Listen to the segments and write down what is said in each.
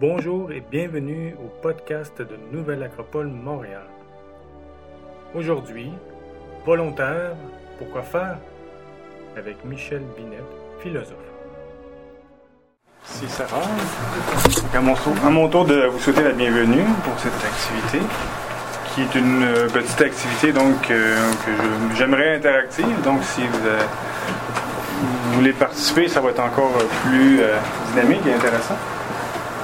Bonjour et bienvenue au podcast de Nouvelle Acropole Montréal. Aujourd'hui, volontaire, pourquoi faire? Avec Michel Binet, philosophe. C'est Sarah. À mon, tour, de vous souhaiter la bienvenue pour cette activité, qui est une euh, petite activité donc euh, que j'aimerais interactive. Donc si vous, euh, vous voulez participer, ça va être encore plus dynamique et intéressant.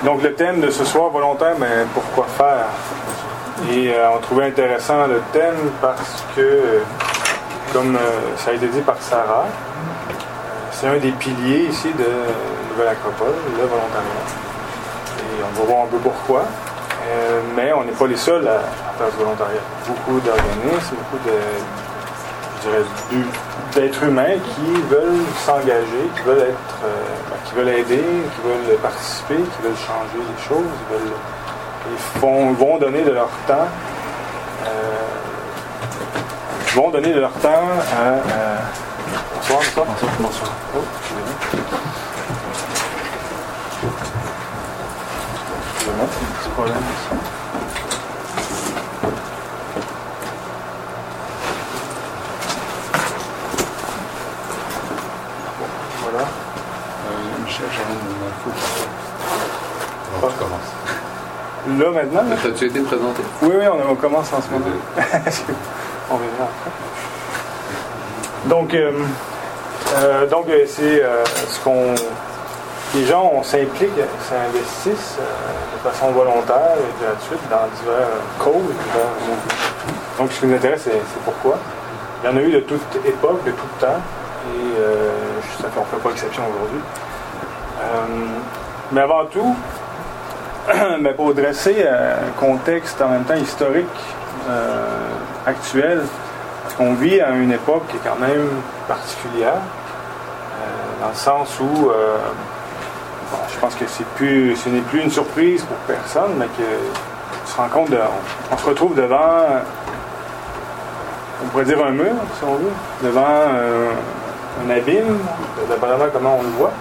Donc le thème de ce soir, volontaire, mais pourquoi faire? Et euh, on trouvait intéressant le thème parce que, comme euh, ça a été dit par Sarah, c'est un des piliers ici de Nouvelle Acropole, le volontariat. Et on va voir un peu pourquoi. Euh, mais on n'est pas les seuls à, faire du volontariat. Beaucoup d'organismes, beaucoup de, d'êtres humains qui veulent s'engager, qui veulent être, euh, qui veulent aider, qui veulent participer, qui veulent changer les choses, ils veulent, ils font, vont donner de leur temps. euh, vont donner de leur temps à, à- Bonsoir, bonsoir. Bonsoir, bonsoir. Oh, c'est problème ici. Voilà. Michel, j'ai une info pour toi. Ah. Alors, tu commences. Là, maintenant, là? T'as-tu été présenté? Oui, oui, on, on commence en ce moment. on verra après. Donc, euh, euh, donc euh, c'est euh, ce qu'on. Les gens, on s'implique, s'investissent de façon volontaire et gratuite dans divers causes, divers mouvements. Donc, ce qui nous intéresse, c'est c'est pourquoi. Il y en a eu de toute époque, de tout temps, et ça fait, on ne fait pas exception aujourd'hui. Mais avant tout, pour dresser un contexte en même temps historique euh, actuel, parce qu'on vit à une époque qui est quand même particulière, euh, dans le sens où euh, je pense que c'est plus, ce n'est plus une surprise pour personne, mais que on se rend compte on, se retrouve devant, on pourrait dire un mur, si on veut, devant euh, un abîme, dépendamment comment on le voit.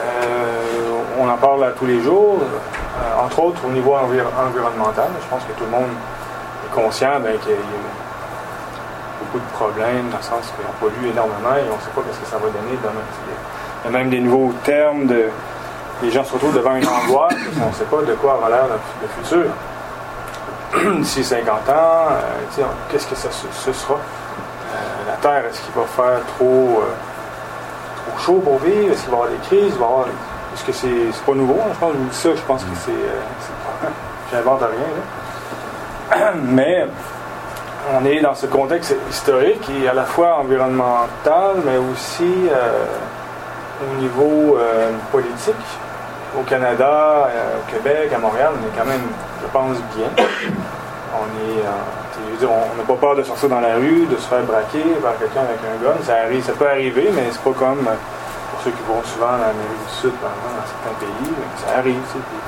Euh, on en parle à tous les jours, euh, entre autres au niveau envir- environnemental. Je pense que tout le monde est conscient ben, qu'il y a beaucoup de problèmes dans le sens qu'on pollue énormément et on ne sait pas ce que ça va donner demain. Il y a même des nouveaux termes de. Les gens se retrouvent devant une angoisse qu'on ne sait pas de quoi aura l'air le, futur. D'ici 50 ans, euh, qu'est-ce que ça, ce, sera? Euh, la Terre, est-ce qu'il va faire trop, euh, trop chaud pour vivre? Est-ce qu'il va y avoir des crises? Est-ce que c'est pas nouveau? Je pense je vous dis ça, je pense que c'est. euh, J'invente rien. Là. Mais on est dans ce contexte historique et à la fois environnemental, mais aussi euh, au niveau euh, politique. Au Canada, au Québec, à Montréal, on est quand même, je pense, bien. On est, on n'a pas peur de sortir dans la rue, de se faire braquer par quelqu'un avec un gun. Ça, arrive, ça peut arriver, mais c'est pas comme ceux qui vont souvent en Amérique du Sud, par exemple, dans certains pays. Ça arrive, euh,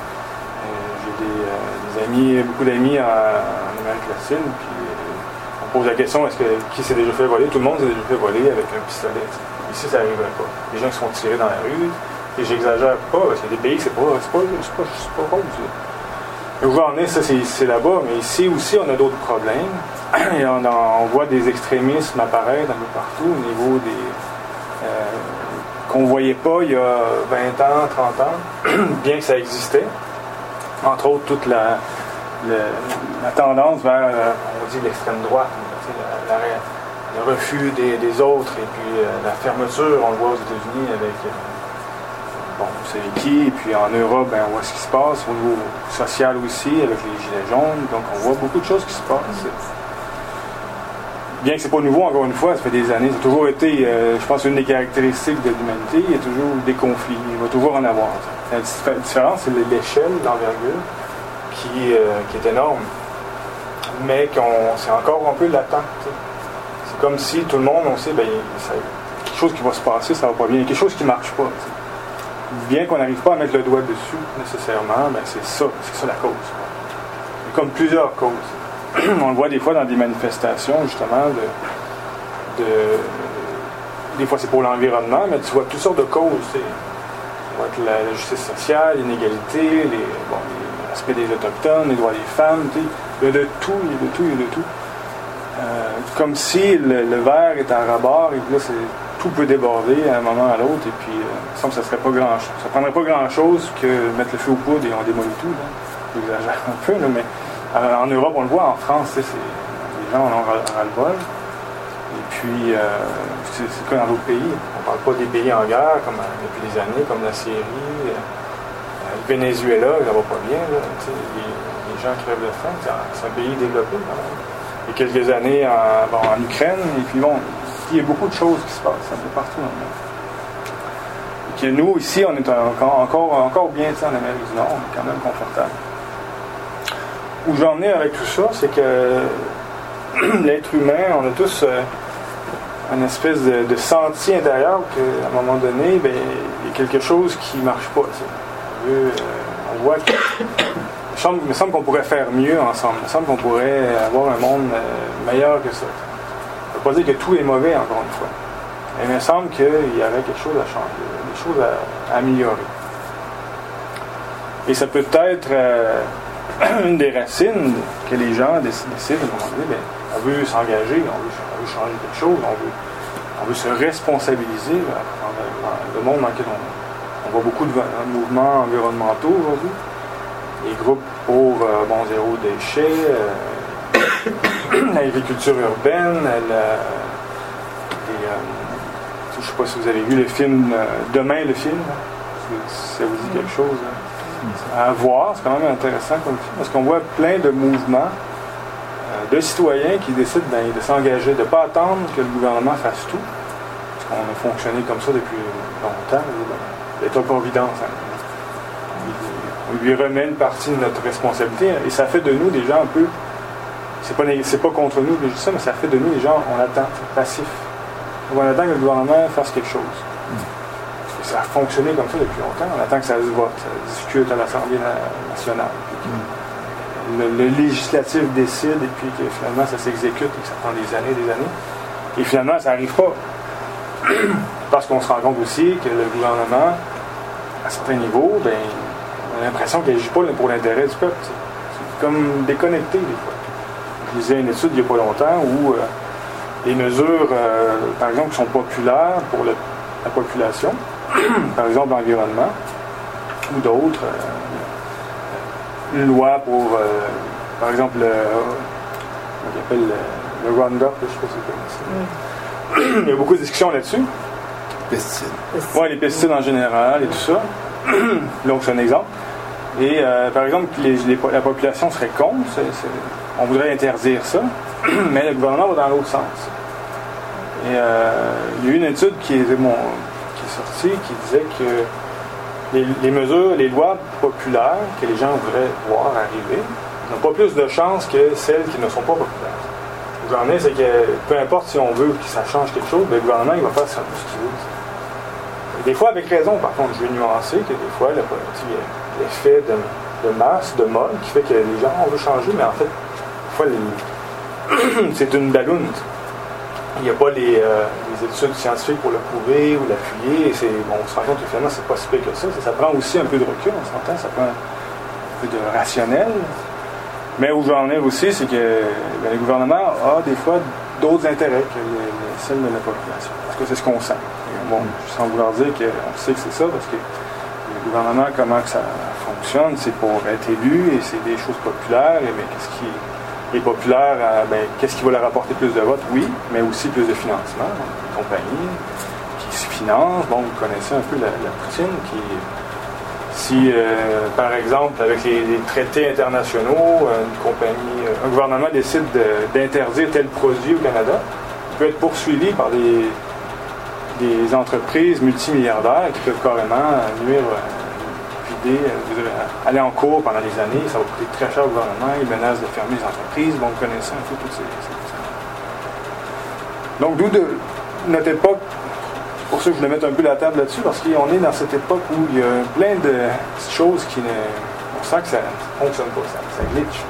J'ai des, euh, des amis, beaucoup d'amis en, Amérique latine, puis euh, on pose la question est-ce que qui s'est déjà fait voler? Tout le monde s'est déjà fait voler avec un pistolet. Ici, ça n'arriverait pas. Les gens qui sont tirés dans la rue, et j'exagère pas, parce qu'il y a des pays c'est pas, pas, pas, pas rose. là. Le gouvernement, ça c'est là-bas, mais ici aussi on a d'autres problèmes. Et on voit des extrémismes apparaître un peu partout au niveau des. Qu'on ne voyait pas il y a 20 ans, 30 ans, bien que ça existait. Entre autres, toute la, tendance vers, euh, on dit, l'extrême droite, le refus des, des autres et puis euh, la fermeture, on le voit aux États-Unis avec. euh, bon, vous savez qui, et puis en Europe, ben, on voit ce qui se passe, au niveau social aussi, avec les gilets jaunes, donc on voit beaucoup de choses qui se passent. Bien que c'est pas nouveau, encore une fois, ça fait des années, ça a toujours été, euh, je pense, une des caractéristiques de l'humanité, il y a toujours des conflits, il va toujours en avoir. La dif- différence, c'est l'échelle, l'envergure, qui, euh, qui est énorme, mais c'est encore un peu latent. C'est comme si tout le monde, on sait, ben, quelque chose qui va se passer, ça va pas bien, quelque chose qui marche pas. bien qu'on n'arrive pas à mettre le doigt dessus nécessairement, ben c'est ça, c'est ça la cause. Comme plusieurs causes. On le voit des fois dans des manifestations, justement, de, de- des fois c'est pour l'environnement, mais tu vois toutes sortes de causes. tu être la, la justice sociale, l'inégalité, les, bon, l'aspect des Autochtones, les droits des femmes. Il y a de tout, il y a de tout, il y a de tout. Euh, comme si le, verre est à rebord et puis là, tout peut déborder à un moment à l'autre. Et puis, euh, semble que ça serait pas grand Ça prendrait pas grand-chose que mettre le feu aux poudres et on démolit tout. J'exagère un peu, là, mais euh, en Europe, on le voit, en France, les gens en ont ras ras le bol. Et puis, euh, c'est le cas dans d'autres pays. On parle pas des pays en guerre comme euh, depuis des années, comme la Syrie, le Venezuela, ça va pas bien. Là, les, les gens crèvent de faim. C'est un- pays développé. même. Il y a quelques années en, Ukraine, et puis bon, il y a beaucoup de choses qui se passent un peu partout dans le monde. Et que nous, ici, on est encore, encore, bien en Amérique du Nord, on est quand même confortable. Où j'en ai avec tout ça, c'est que l'être humain, on a tous euh, une espèce de, sentier intérieur qu'à un moment donné, ben, il y a quelque chose qui ne marche pas. euh, on voit que. Il me semble qu'on pourrait faire mieux ensemble. Il me semble qu'on pourrait avoir un monde euh, meilleur que ça. Ça ne veut pas dire que tout est mauvais, encore une fois. Mais il me semble qu'il y aurait quelque chose à changer, des choses à, améliorer. Et ça peut être une des racines que les gens déc- décident donné, ben, on veut s'engager, on veut, changer quelque chose, on veut, on veut se responsabiliser euh, dans le, dans le monde dans lequel on, on voit beaucoup de mouvements environnementaux aujourd'hui. Les groupes pour euh, bon zéro déchet, euh, l'agriculture urbaine, euh, je ne sais pas si vous avez vu le film euh, Demain le film, si ça vous dit quelque chose. hein à voir. C'est quand même intéressant comme film parce qu'on voit plein de mouvements euh, de citoyens qui décident ben, de s'engager, de ne pas attendre que le gouvernement fasse tout. Parce qu'on a fonctionné comme ça depuis longtemps. L'État-providence, hein. on lui remet une partie de notre responsabilité et ça fait de nous des gens un peu. C'est pas, pas contre nous que je dis ça, mais ça fait de nous des gens, on attend, passifs. Donc, on attend que le gouvernement fasse quelque chose. Et ça a fonctionné comme ça depuis longtemps. On attend que ça se vote, ça discute à l'Assemblée na- nationale. Le, législatif décide et puis que finalement ça s'exécute et que ça prend des années des années. Et finalement, ça n'arrive pas. Parce qu'on se rend compte aussi que le gouvernement, à certains niveaux, ben, on a l'impression qu'il n'agit pas pour l'intérêt du peuple. C'est comme déconnecté des fois. Je lisais une étude il n'y a pas longtemps où euh, les mesures, euh, par exemple, qui sont populaires pour la population, par exemple l'environnement, ou d'autres, euh, une loi pour, euh, par exemple, le, on appelle le, le Roundup, je ne sais pas si vous connaissez. Il y a beaucoup de discussions là-dessus. Pesticides. Oui, les pesticides en général et tout ça. Donc, c'est un exemple. Et euh, par exemple, les- les- la population serait contre. c'est- c'est- on voudrait interdire ça, mais le gouvernement va dans l'autre sens. Et euh, il y a eu une étude qui est, bon, qui disait que les, mesures, les lois populaires que les gens voudraient voir arriver n'ont pas plus de chances que celles qui ne sont pas populaires. Le gouvernement, c'est que peu importe si on veut que ça change quelque chose, le gouvernement il va faire ce qu'il veut. Des fois avec raison, par contre, je vais nuancer que des fois, le- l'effet de, masse, de mode, qui fait que les gens, on veut changer, mais en fait, des fois, c'est une balloune. Il n'y a pas les, euh, les études scientifiques pour le prouver ou l'appuyer. Bon, on se rend compte que finalement, c'est pas si pire que ça. Ça prend aussi un peu de recul, on s'entend, ça prend un peu de rationnel. Mais où j'en ai aussi, c'est que ben, le gouvernement a des fois d'autres intérêts que les, les- celles de la population. Parce que c'est ce qu'on sent. Et Bon, sans vouloir dire qu'on sait que c'est ça, parce que le gouvernement, comment que ça fonctionne, c'est pour être élu et c'est des choses populaires. Et mais qu'est-ce qui est populaire, ben, qu'est-ce qui va leur apporter plus de votes? Oui, mais aussi plus de financement. Des compagnies qui se financent. Bon, vous connaissez un peu la, poutine qui si, euh, par exemple, avec les, traités internationaux, une compagnie, euh, un gouvernement décide de- d'interdire tel produit au Canada, il peut être poursuivi par des, des entreprises multimilliardaires qui peuvent carrément nuire, vider, euh, aller en cours pendant des années. Coûter très cher au gouvernement. Ils menacent de fermer les entreprises. Bon, vous connaissez un peu toutes ces, ces Donc, d'où de notre époque, pour ça je voulais mettre un peu la table là-dessus, parce qu'on est dans cette époque où il y a plein de choses qui ne. On sent que ça ne fonctionne pas, ça, ça glitch.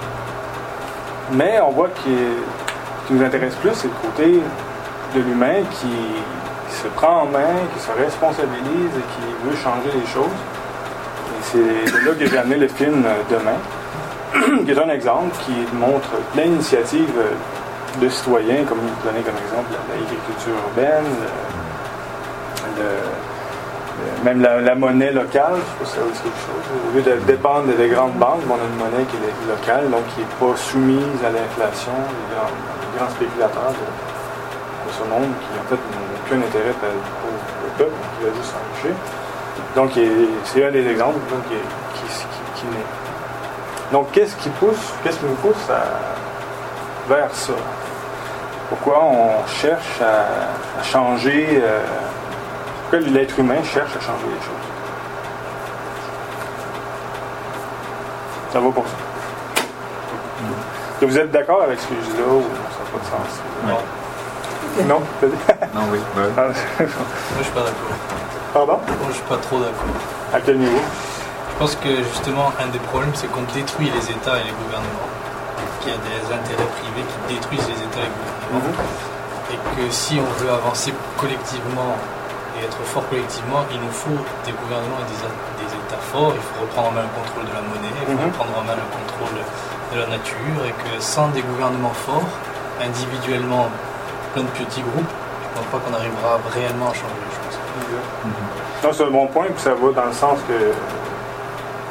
Mais on voit que ce qui nous intéresse plus, c'est le côté de l'humain qui, se prend en main, qui se responsabilise et qui veut changer les choses. Et c'est là que j'ai amené le film euh, Demain, qui est un exemple qui montre plein d'initiatives euh, de citoyens, comme vous donnez comme exemple l'agriculture urbaine, le- même la, monnaie locale, je sais pas si ça veut dire quelque chose. Au lieu de dépendre des grandes banques, on a une monnaie qui est locale, donc qui n'est pas soumise à l'inflation, les grands, spéculateurs de, ce monde qui en fait n'ont aucun intérêt pour le peuple, qui va juste s'enrichir. Donc c'est un des exemples donc, qui, qui naît. Donc qu'est-ce qui pousse, qu'est-ce qui nous pousse à- vers ça? Pourquoi on cherche à, à changer, euh, pourquoi l'être humain cherche à changer les choses? Ça va pour ça. Est-ce que Vous êtes d'accord avec ce que je dis là ou ça n'a pas de sens? Non. Non? Non, oui. ouais. Ah, Moi, je suis pas d'accord. Pardon? Moi, je suis pas trop d'accord. À quel niveau? Je pense que justement, un des problèmes, c'est qu'on détruit les États et les gouvernements. Qu'il y a des intérêts privés qui détruisent les États et les gouvernements. Et que si on veut avancer collectivement et être fort collectivement, il nous faut des gouvernements et des, des États forts. Il faut reprendre en main le contrôle de la monnaie, il faut Mhm. reprendre en main le contrôle de la nature. Et que sans des gouvernements forts, individuellement, plein de petits groupes, je pense pas qu'on arrivera réellement à changer les choses. Non, c'est un bon point, puis ça va dans le sens que.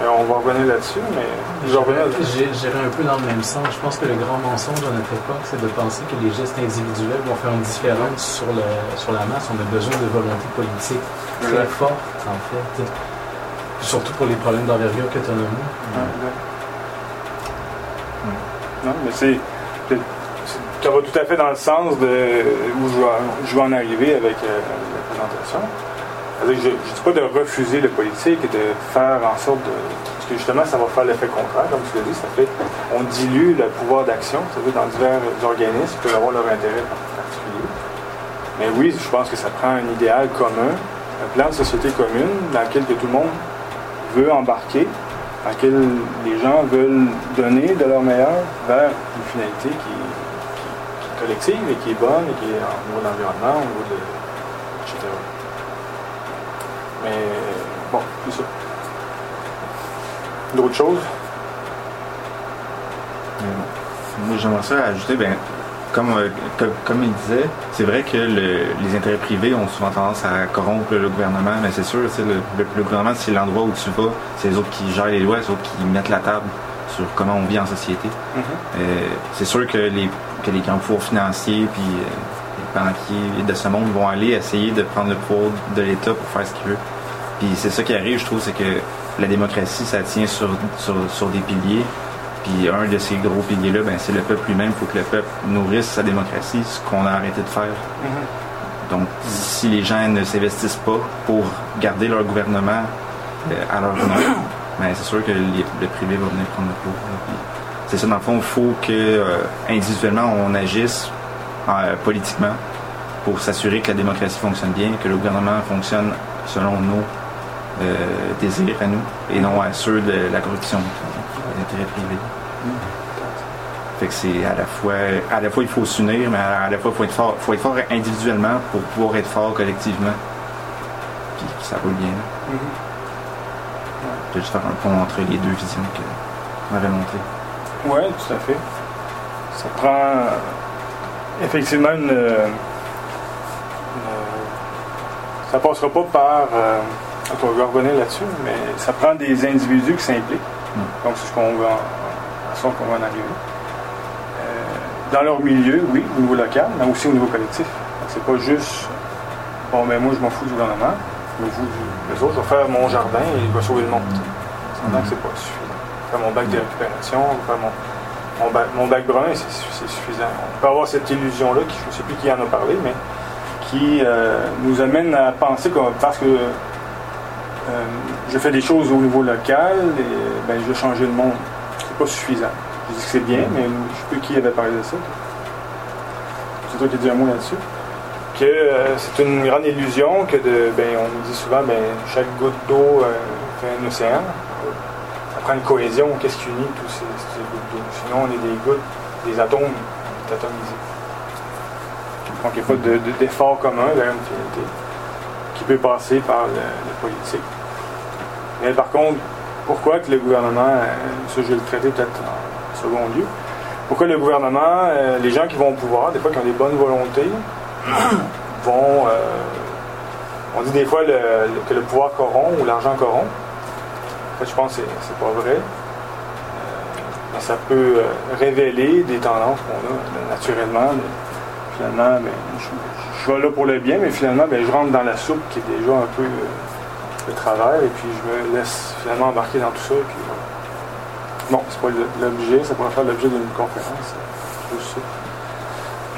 Euh, on va revenir là-dessus, mais. Je revenir J'irai un peu dans le même sens. Je pense que le grand mensonge de notre époque, c'est de penser que les gestes individuels vont faire une différence sur, le, sur la masse. On a besoin de volonté politique très forte, en fait. Surtout pour les problèmes d'envergure que tu as nommés. Non, mais c'est. c'est- Ça va tout à fait dans le sens de où je vais, je vais en arriver avec euh, la présentation. Je ne dis pas de refuser le politique et de faire en sorte de. Parce que justement, ça va faire l'effet contraire, comme tu l'as dit, ça fait. On dilue le pouvoir d'action, c'est-à-dire dans divers organismes qui peuvent avoir leur intérêt particulier. Mais oui, je pense que ça prend un idéal commun, un plan de société commune dans lequel que tout le monde veut embarquer, dans lequel les gens veulent donner de leur meilleur vers une finalité qui, qui- qui est collective et qui est bonne et qui est au niveau de l'environnement, au niveau de. Mais bon, c'est ça. D'autres choses? Moi, j'aimerais ça ajouter, ben, comme, euh, comme, comme il disait, c'est vrai que le- les intérêts privés ont souvent tendance à corrompre le gouvernement, mais c'est sûr, le, le- le gouvernement, c'est l'endroit où tu vas, c'est les autres qui gèrent les lois, c'est les autres qui mettent la table sur comment on vit en société. Euh, c'est sûr que les, que les grands pouvoirs financiers puis euh, banquiers de ce monde vont aller essayer de prendre le pouvoir de l'État pour faire ce qu'ils veulent. Puis c'est ça qui arrive, je trouve, c'est que la démocratie, ça tient sur, sur, sur des piliers. Puis un de ces gros piliers-là, ben, c'est le peuple lui-même. Il faut que le peuple nourrisse sa démocratie, ce qu'on a arrêté de faire. Donc, si les gens ne s'investissent pas pour garder leur gouvernement euh, à leur nom, ben, c'est sûr que les- le privé va venir prendre le pouvoir. C'est ça, dans le fond, il faut que euh, individuellement on agisse politiquement pour s'assurer que la démocratie fonctionne bien, que le gouvernement fonctionne selon nos euh, désirs à nous et non à ceux de la corruption, des intérêts privés. Fait que c'est à la fois, à la fois il faut s'unir, mais à la fois il faut être fort, faut être fort individuellement pour pouvoir être fort collectivement. Puis ça roule bien. Je vais juste faire un pont entre les deux visions que on avait montrées. Oui, tout à fait. Ça prend euh, effectivement une. euh, une- ça passera pas par. Euh, on va revenir là-dessus, mais ça prend des individus qui s'impliquent. Mm. Donc, c'est ce qu'on va. en- qu'on va en arriver. Euh, dans leur milieu, oui, au niveau local, mais aussi au niveau collectif. C'est pas juste. Bon, mais moi, je m'en fous du gouvernement, je m'en fous du- des autres, je vais faire mon jardin et je vais sauver le monde. On s'entend que c'est pas suffisant. Faire mon bac de récupération, faire mon, mon bac, mon c'est suffisant. On peut avoir cette illusion-là, je ne sais plus qui en a parlé, mais qui euh, nous amène à penser que parce que euh, je fais des choses au niveau local, et, ben, je vais changer le monde. C'est pas suffisant. Je dis que c'est bien, mais je ne sais plus qui avait parlé de ça. C'est toi qui as dit un mot là-dessus. Que euh, c'est une grande illusion que de, ben, on nous dit souvent ben, chaque goutte d'eau fait un océan. Prend une cohésion. Qu'est-ce qui unit tous ces, gouttes d'eau? Sinon, on est des gouttes, des atomes atomisés. Donc il n'y a pas de- de- d'effort vers une finalité qui peut passer par le, le politique. Mais par contre, pourquoi que le gouvernement, euh, ça je vais le traiter peut-être en second lieu, pourquoi le gouvernement, euh, les gens qui vont au pouvoir, des fois qui ont des bonnes volontés, vont, euh, on dit des fois que le pouvoir corrompt ou l'argent corrompt. Je pense que c'est- pas vrai. Euh, mais ça peut euh, révéler des tendances qu'on a euh, naturellement. finalement, ben, je, je vais là pour le bien, mais finalement, ben, je rentre dans la soupe qui est déjà un peu euh, de travers, et puis je me laisse finalement embarquer dans tout ça. Et puis. Bon, c'est pas le- l'objet, ça pourrait faire l'objet d'une conférence.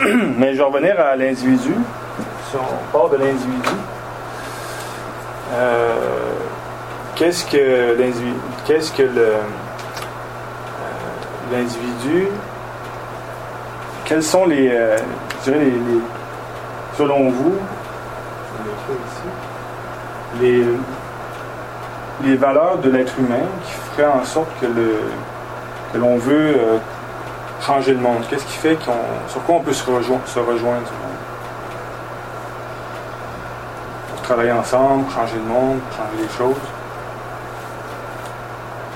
Mais je vais revenir à l'individu. Si on part de l'individu, qu'est-ce que l'individu, qu'est-ce que euh, l'individu, quels sont les, euh, les, selon vous, les, les valeurs de l'être humain qui feraient en sorte que le, que l'on veut euh, changer le monde? Qu'est-ce qui fait qu'on, sur quoi on peut se rejoindre, se rejoindre pour travailler ensemble, changer le monde, changer les choses.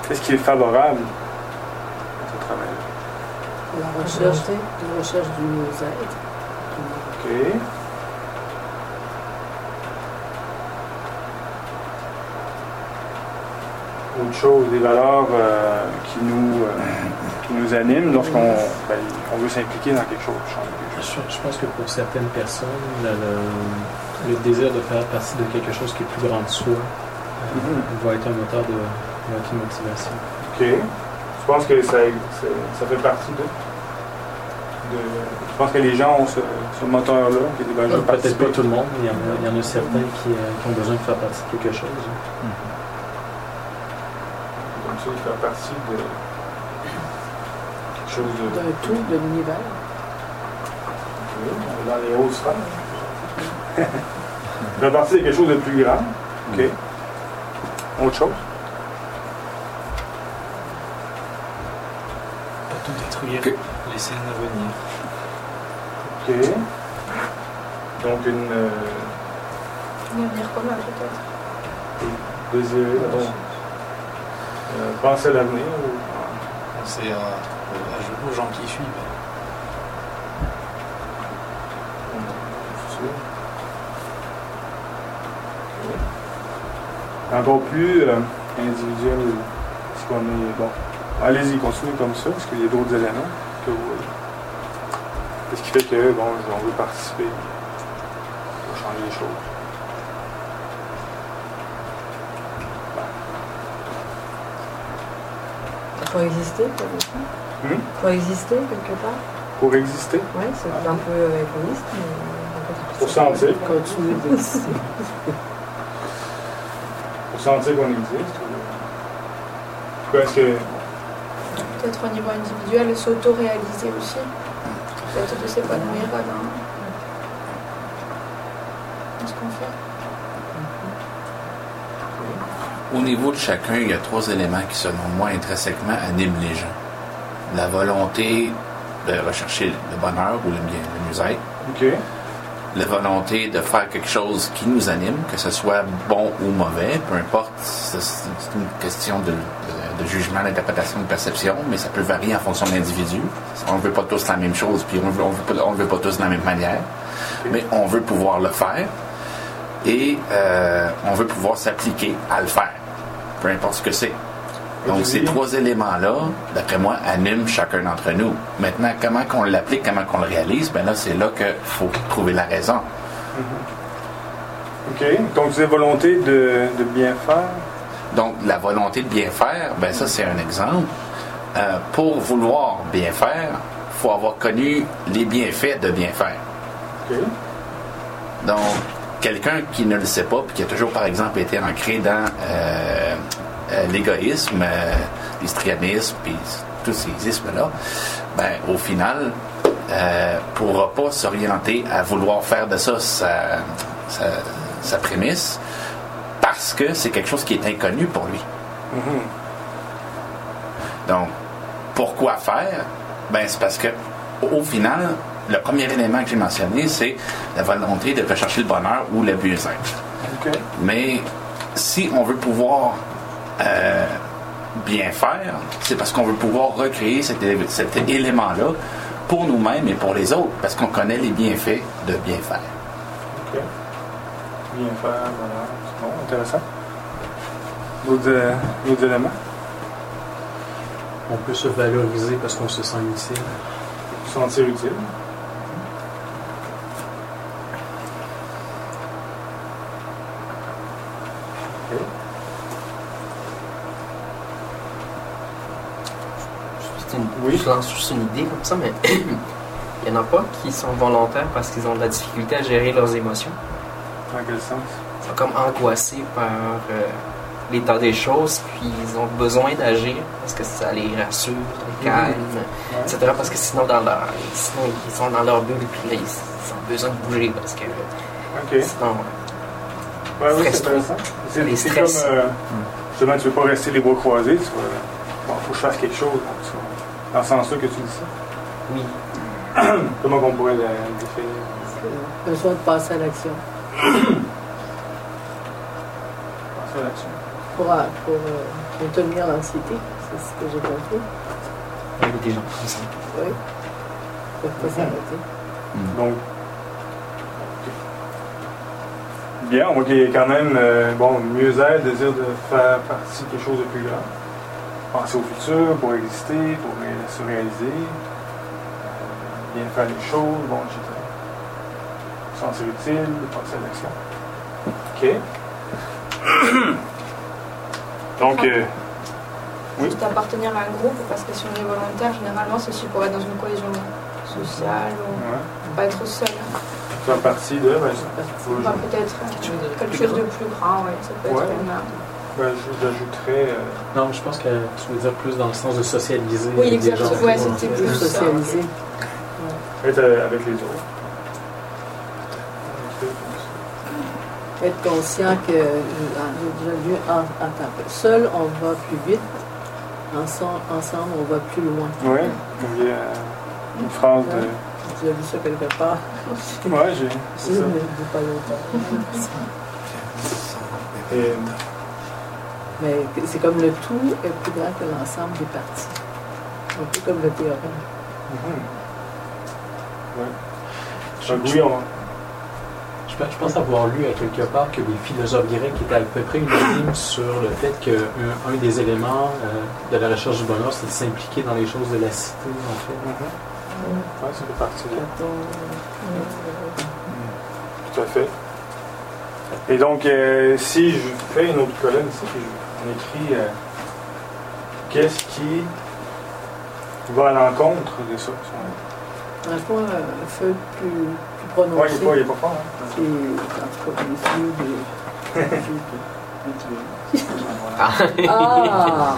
Qu'est-ce qui est favorable à ce travail-là? La recherche, la recherche du mieux-être. OK. Autre chose, des valeurs euh, qui, nous, euh, qui nous animent lorsqu'on ben, on veut s'impliquer dans quelque chose, changer quelque Je, chose. je pense que pour certaines personnes, le, le- le désir de faire partie de quelque chose qui est plus grand que soi euh, Mhm. va être un moteur de, motivation. OK. Je pense que ça, ça, ça fait partie de, de- Je pense que les gens ont ce, ce moteur-là qui est ben, Peut-être participer. pas tout le monde, mais il y en a, il y en a certains qui, euh, qui ont besoin de faire partie de quelque chose. Comme ça, il fait partie de quelque chose de. D'un tout, de l'univers. Oui, on est dans les hautes sphères. Fait partie de quelque chose de plus grand. OK. Autre chose? Pas tout détruire, Ok. laisser un avenir. OK. Donc, une. euh, Un avenir commun, peut-être? désirer, pardon, euh, penser à l'avenir ou? C'est à, à- aux gens qui suivent. Ok. Encore plus euh, individuel, est-ce qu'on est. Bon, allez-y, continuez comme ça, parce qu'il y a d'autres éléments que vous voyez. Qu'est-ce qui fait que, bon, on veut participer, on veut changer les choses. Pour exister, quelque part. Hmm? Pour exister, quelque part. Pour exister, Oui, c'est un peu euh, égoïste, mais. Pour sentir. Continuer d'exister. pour sentir qu'on existe. ou- Pourquoi est-ce que. Peut-être au niveau individuel, s'auto-réaliser aussi. Peut-être de s'épanouir dans, dans ce qu'on fait? Au niveau de chacun, il y a trois éléments qui, selon moi, intrinsèquement animent les gens. La volonté de rechercher le bonheur ou le bien, le mieux-être. OK. La volonté de faire quelque chose qui nous anime, que ce soit bon ou mauvais, peu importe. C'est c'est une question de, de- de jugement, d'interprétation, de perception, mais ça peut varier en fonction de l'individu. On ne veut pas tous la même chose, puis on ne veut, on veut pas- tous de la même manière. Mais on veut pouvoir le faire et euh, on veut pouvoir s'appliquer à le faire, peu importe ce que c'est. Donc, ces trois éléments-là, d'après moi, animent chacun d'entre nous. Maintenant, comment qu'on l'applique, comment qu'on le réalise, ben là, c'est là qu'il faut trouver la raison. OK. Donc, vous avez volonté de, de bien faire? Donc, la volonté de bien faire, ben ça, c'est un exemple. Euh, pour vouloir bien faire, il faut avoir connu les bienfaits de bien faire. Donc, quelqu'un qui ne le sait pas, puis qui a toujours, par exemple, été ancré dans euh, euh, l'égoïsme, l'histrianisme, puis tous ces ismes-là, ben, au final, euh, pourra pas s'orienter à vouloir faire de ça sa, sa, sa prémisse, parce que c'est quelque chose qui est inconnu pour lui. Mhm. Donc, pourquoi faire? Ben, c'est parce que, au final, le premier élément que j'ai mentionné, c'est la volonté de rechercher le bonheur ou le. OK. Mais si on veut pouvoir euh, bien faire, c'est parce qu'on veut pouvoir recréer cet élément-là pour nous-mêmes et pour les autres, parce qu'on connaît les bienfaits de bien faire. Bien faire, voilà. C'est bon, intéressant. D'autres euh, éléments? On peut se valoriser parce qu'on se sent utile. Se sentir utile. OK. C'est une, Oui. Je lance juste une idée comme ça, mais il y en a pas qui sont volontaires parce qu'ils ont de la difficulté à gérer leurs émotions. Dans quel sens? Ils sont comme angoissés par euh, l'état des choses, puis ils ont besoin d'agir parce que ça les rassure, les calme, etc. Parce que sinon, dans leur, sinon, ils sont dans leur bulle, puis là, ils, ils ont besoin de bouger parce que sinon, Ouais, oui, c'est intéressant. C'est comme. euh, justement, tu veux pas rester les bras croisés. Tu. Bon, faut que je fasse quelque chose. Dans ce sens-là que tu dis ça. oui, Comment on pourrait le le définir? Besoin de passer à l'action. Pour, euh, pour euh, contenir l'anxiété, c'est ce que j'ai compris. il y a des gens comme ça. Oui. Ils peuvent pas s'arrêter. Donc. Bien, on voit qu'il y a quand même euh, bon, mieux-être, désir de faire partie de quelque chose de plus grand. Penser au futur pour exister, pour ré- se réaliser, euh, bien faire les choses, bon, etc. Sentir utile, passer à l'action. OK. Donc, euh, Oui. Juste appartenir à un groupe, parce que si on est volontaire, généralement, c'est aussi pour être dans une cohésion sociale ou ouais, pas être seul. faire partie de. Ben, peut-être euh, Quelque chose de plus de grand, oui. Ça peut Ouais. être une. ben, je- j'ajouterais. euh, Non, je pense que tu veux dire plus dans le sens de socialiser Oui, exactement. Ouais, c'était plus. Socialiser. être euh, avec les autres. Être conscient que ah, j'ai déjà lu en, attends, un peu. seul on va plus vite, ensemble, ensemble on va plus loin. Oui, il y a une phrase de. J'ai lu ça quelque part. Ouais, j'ai. C'est ça. dis pas longtemps. Et, Mais c'est comme le tout est plus grand que l'ensemble des parties. Un peu comme le théorème. mhm. Ouais. Donc, oui, on. Je pense- je pense avoir lu à quelque part que les philosophes grecs étaient à peu près unanimes sur le fait qu'un un des éléments euh, de la recherche du bonheur, c'est de s'impliquer dans les choses de la cité, en fait. Mhm. Ouais, ça fait partie de. Platon, Tout à fait. Et donc, euh, si je fais une autre colonne ici, on écrit euh, qu'est-ce qui va à l'encontre de ça. Le fond, un feu plus, plus Ouais, il prononcé. n'est pas, il pas fort. Hein? C'est en tout cas les yeux de. Ah, Ah!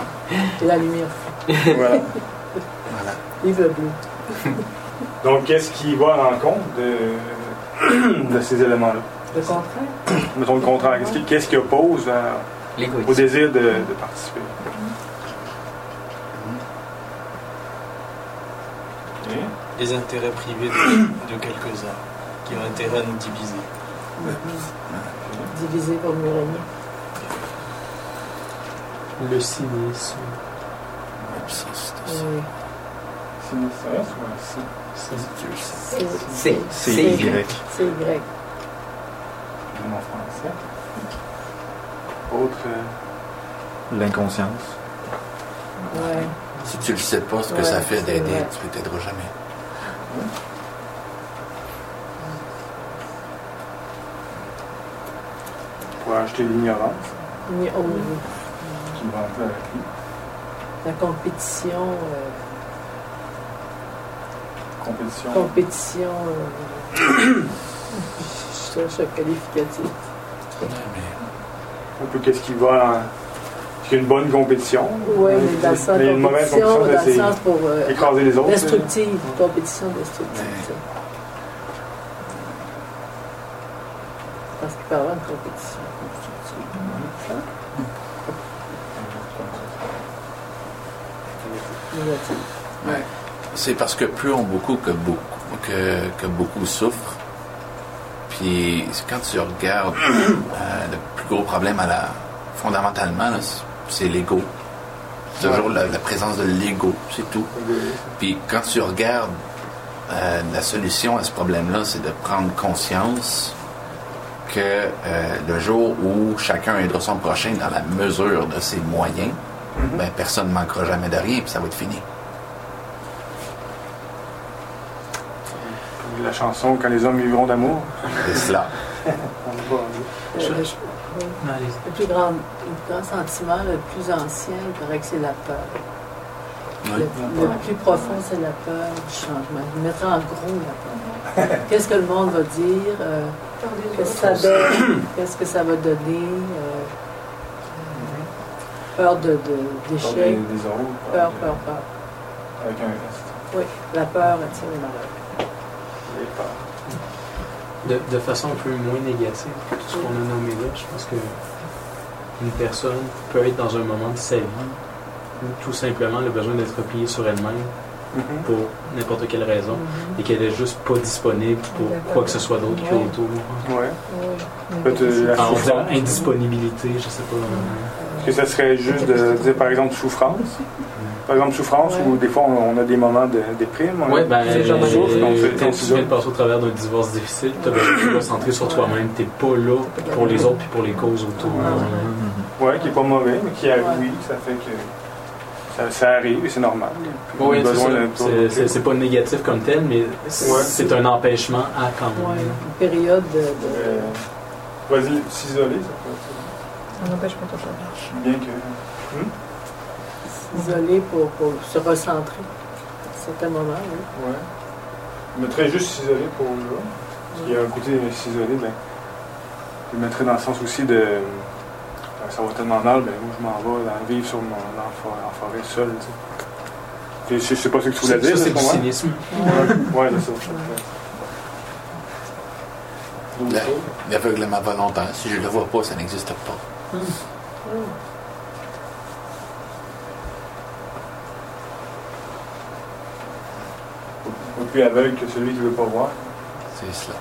C'est la lumière. Voilà. Livre bleu. Donc, qu'est-ce qui va à l'encontre de, de ces éléments-là? Le contraire. Mettons le contraire. Qu'est-ce qui, qu'est-ce qui oppose à- au désir de, de participer? Ok. Les intérêts privés de, de quelques-uns qui ont intérêt à nous diviser. Divisé pour mieux régner. Le cynisme, Oui. C'est une différence ou un si? C'est C'est, C'est c'est Y. C'est Y. En français. Autre. L'inconscience. Ouais. Si tu le sais pas ce que Ouais, ça fait c'est d'aider, tu ne t'aideras jamais. Pour acheter l'ignorance, Mais oh, oui. qui me rend peu avec lui. La compétition. euh, Compétition. compétition. euh, je cherche un qualificatif. Un peu qu'est-ce qui va en. A une bonne compétition? Oui, mais dans le sens Mais une mauvaise compétition, compétition, dans le c'est sens pour. euh, écraser les autres. destructive. Compétition destructive. Ouais. ça. Parce qu'il peut y avoir une compétition constructive. Négative. C'est parce que plus on beaucoup que beaucoup. que, que beaucoup souffrent. Puis quand tu regardes, euh, le plus gros problème à la, fondamentalement, là, c'est- l'ego. C'est Toujours la, la présence de l'ego, c'est tout. Puis quand tu regardes euh, la solution à ce problème-là, c'est de prendre conscience que euh, le jour où chacun aidera son prochain dans la mesure de ses moyens, ben, personne ne manquera jamais de rien, puis ça va être fini. La chanson Quand les hommes vivront d'amour. C'est cela. Pas- Le, plus grand, le grand sentiment, le plus ancien, il paraît que c'est la peur. Oui. Le, le plus profond, c'est la peur du changement. Je mettrai en gros la peur. Qu'est-ce que le monde va dire? euh, Qu'est-ce que ça donne? Qu'est-ce que ça va donner? euh, euh, peur de, de- Peur des, d'échec. Peur, peur, peur. Avec un reste. Oui, la peur attire le malheur. Les peurs. De, de façon un peu moins négative tout ce qu'on a nommé là, je pense que une personne peut être dans un moment de sa vie où tout simplement elle a besoin d'être repliée sur elle-même Mhm. pour n'importe quelle raison et qu'elle est juste pas disponible pour quoi que ce soit d'autre qui est autour. Ouais. Oui. Peut-être, euh, indisponibilité, je sais pas. euh, que ça serait juste de dire, par exemple, souffrance? Par exemple, souffrance, Ouais. où des fois, on, on a des moments de déprime. on Ouais, ben, c'est genre de souffre, donc on tu viens de passer au travers d'un divorce difficile, tu as besoin de te concentrer sur toi-même. Tu pas là pour les autres puis pour les causes autour. Ouais, qui est pas mauvais, mais qui a, Ouais. oui, ça fait que ça, ça arrive et c'est normal. Oui, On a c'est pas négatif comme tel, mais c'est Ouais. un empêchement à quand Ouais, même. une période de, de- Euh, Vas-y, s'isoler, ça peut Un empêchement total. être bien que. s'isoler pour, pour se recentrer à certains moments. Oui. Ouais. Je mettrais juste s'isoler pour là. Parce qu'il y a un côté s'isoler, ben. Je le mettrais dans le sens aussi de. quand ça va tellement mal, ben moi je m'en vais dans- vivre sur mon, en, for- en forêt seul, tu sais. Je, je sais pas ce que tu voulais Ça, dire, c'est du cynisme. Ouais, ouais, c'est ça. L'aveuglement volontaire, si je le vois pas, ça n'existe pas. Pas plus aveugle que celui qui veut pas voir. C'est cela.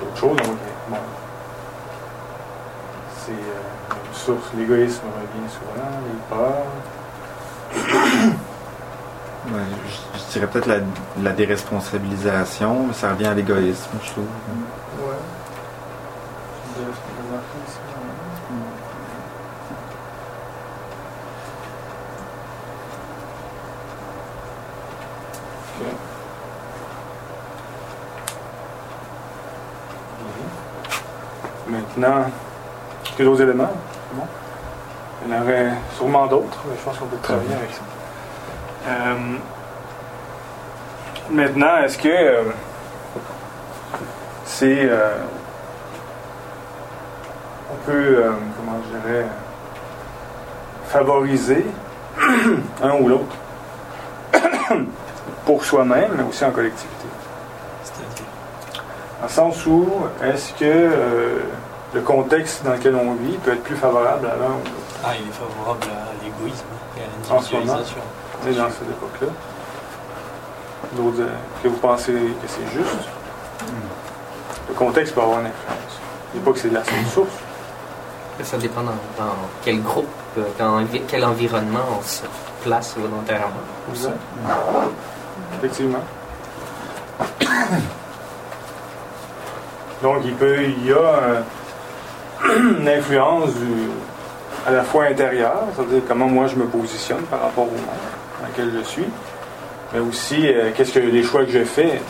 D'autres choses, donc, euh, bon. C'est euh, une source, l'égoïsme revient souvent, les peurs. Je, dirais peut-être la, déresponsabilisation, mais ça revient à l'égoïsme, je trouve. Ouais. Maintenant, quelques d'autres éléments? Il y en aurait sûrement d'autres, mais je pense qu'on peut travailler avec ça. Euh, maintenant, est-ce que euh, c'est. euh, on peut, comment je dirais, favoriser un ou l'autre pour soi-même, mais aussi en collectivité? C'est-à-dire? Dans le sens où, est-ce que le contexte dans lequel on vit peut être plus favorable à l'un ou l'autre? Ah, il est favorable à l'égoïsme et à l'individualisation. Tu sais, dans cette époque-là. Euh, que vous pensez que c'est juste, le contexte peut avoir une influence. Je ne dis pas que c'est de la seule source. Ça dépend dans, dans quel groupe, euh, dans quel environnement on se place volontairement. aussi. Effectivement. Donc, il, peut, il y a euh, une influence du- à la fois intérieure, c'est-à-dire comment moi je me positionne par rapport au monde dans lequel je suis, mais aussi euh, qu'est-ce que les choix que je fais,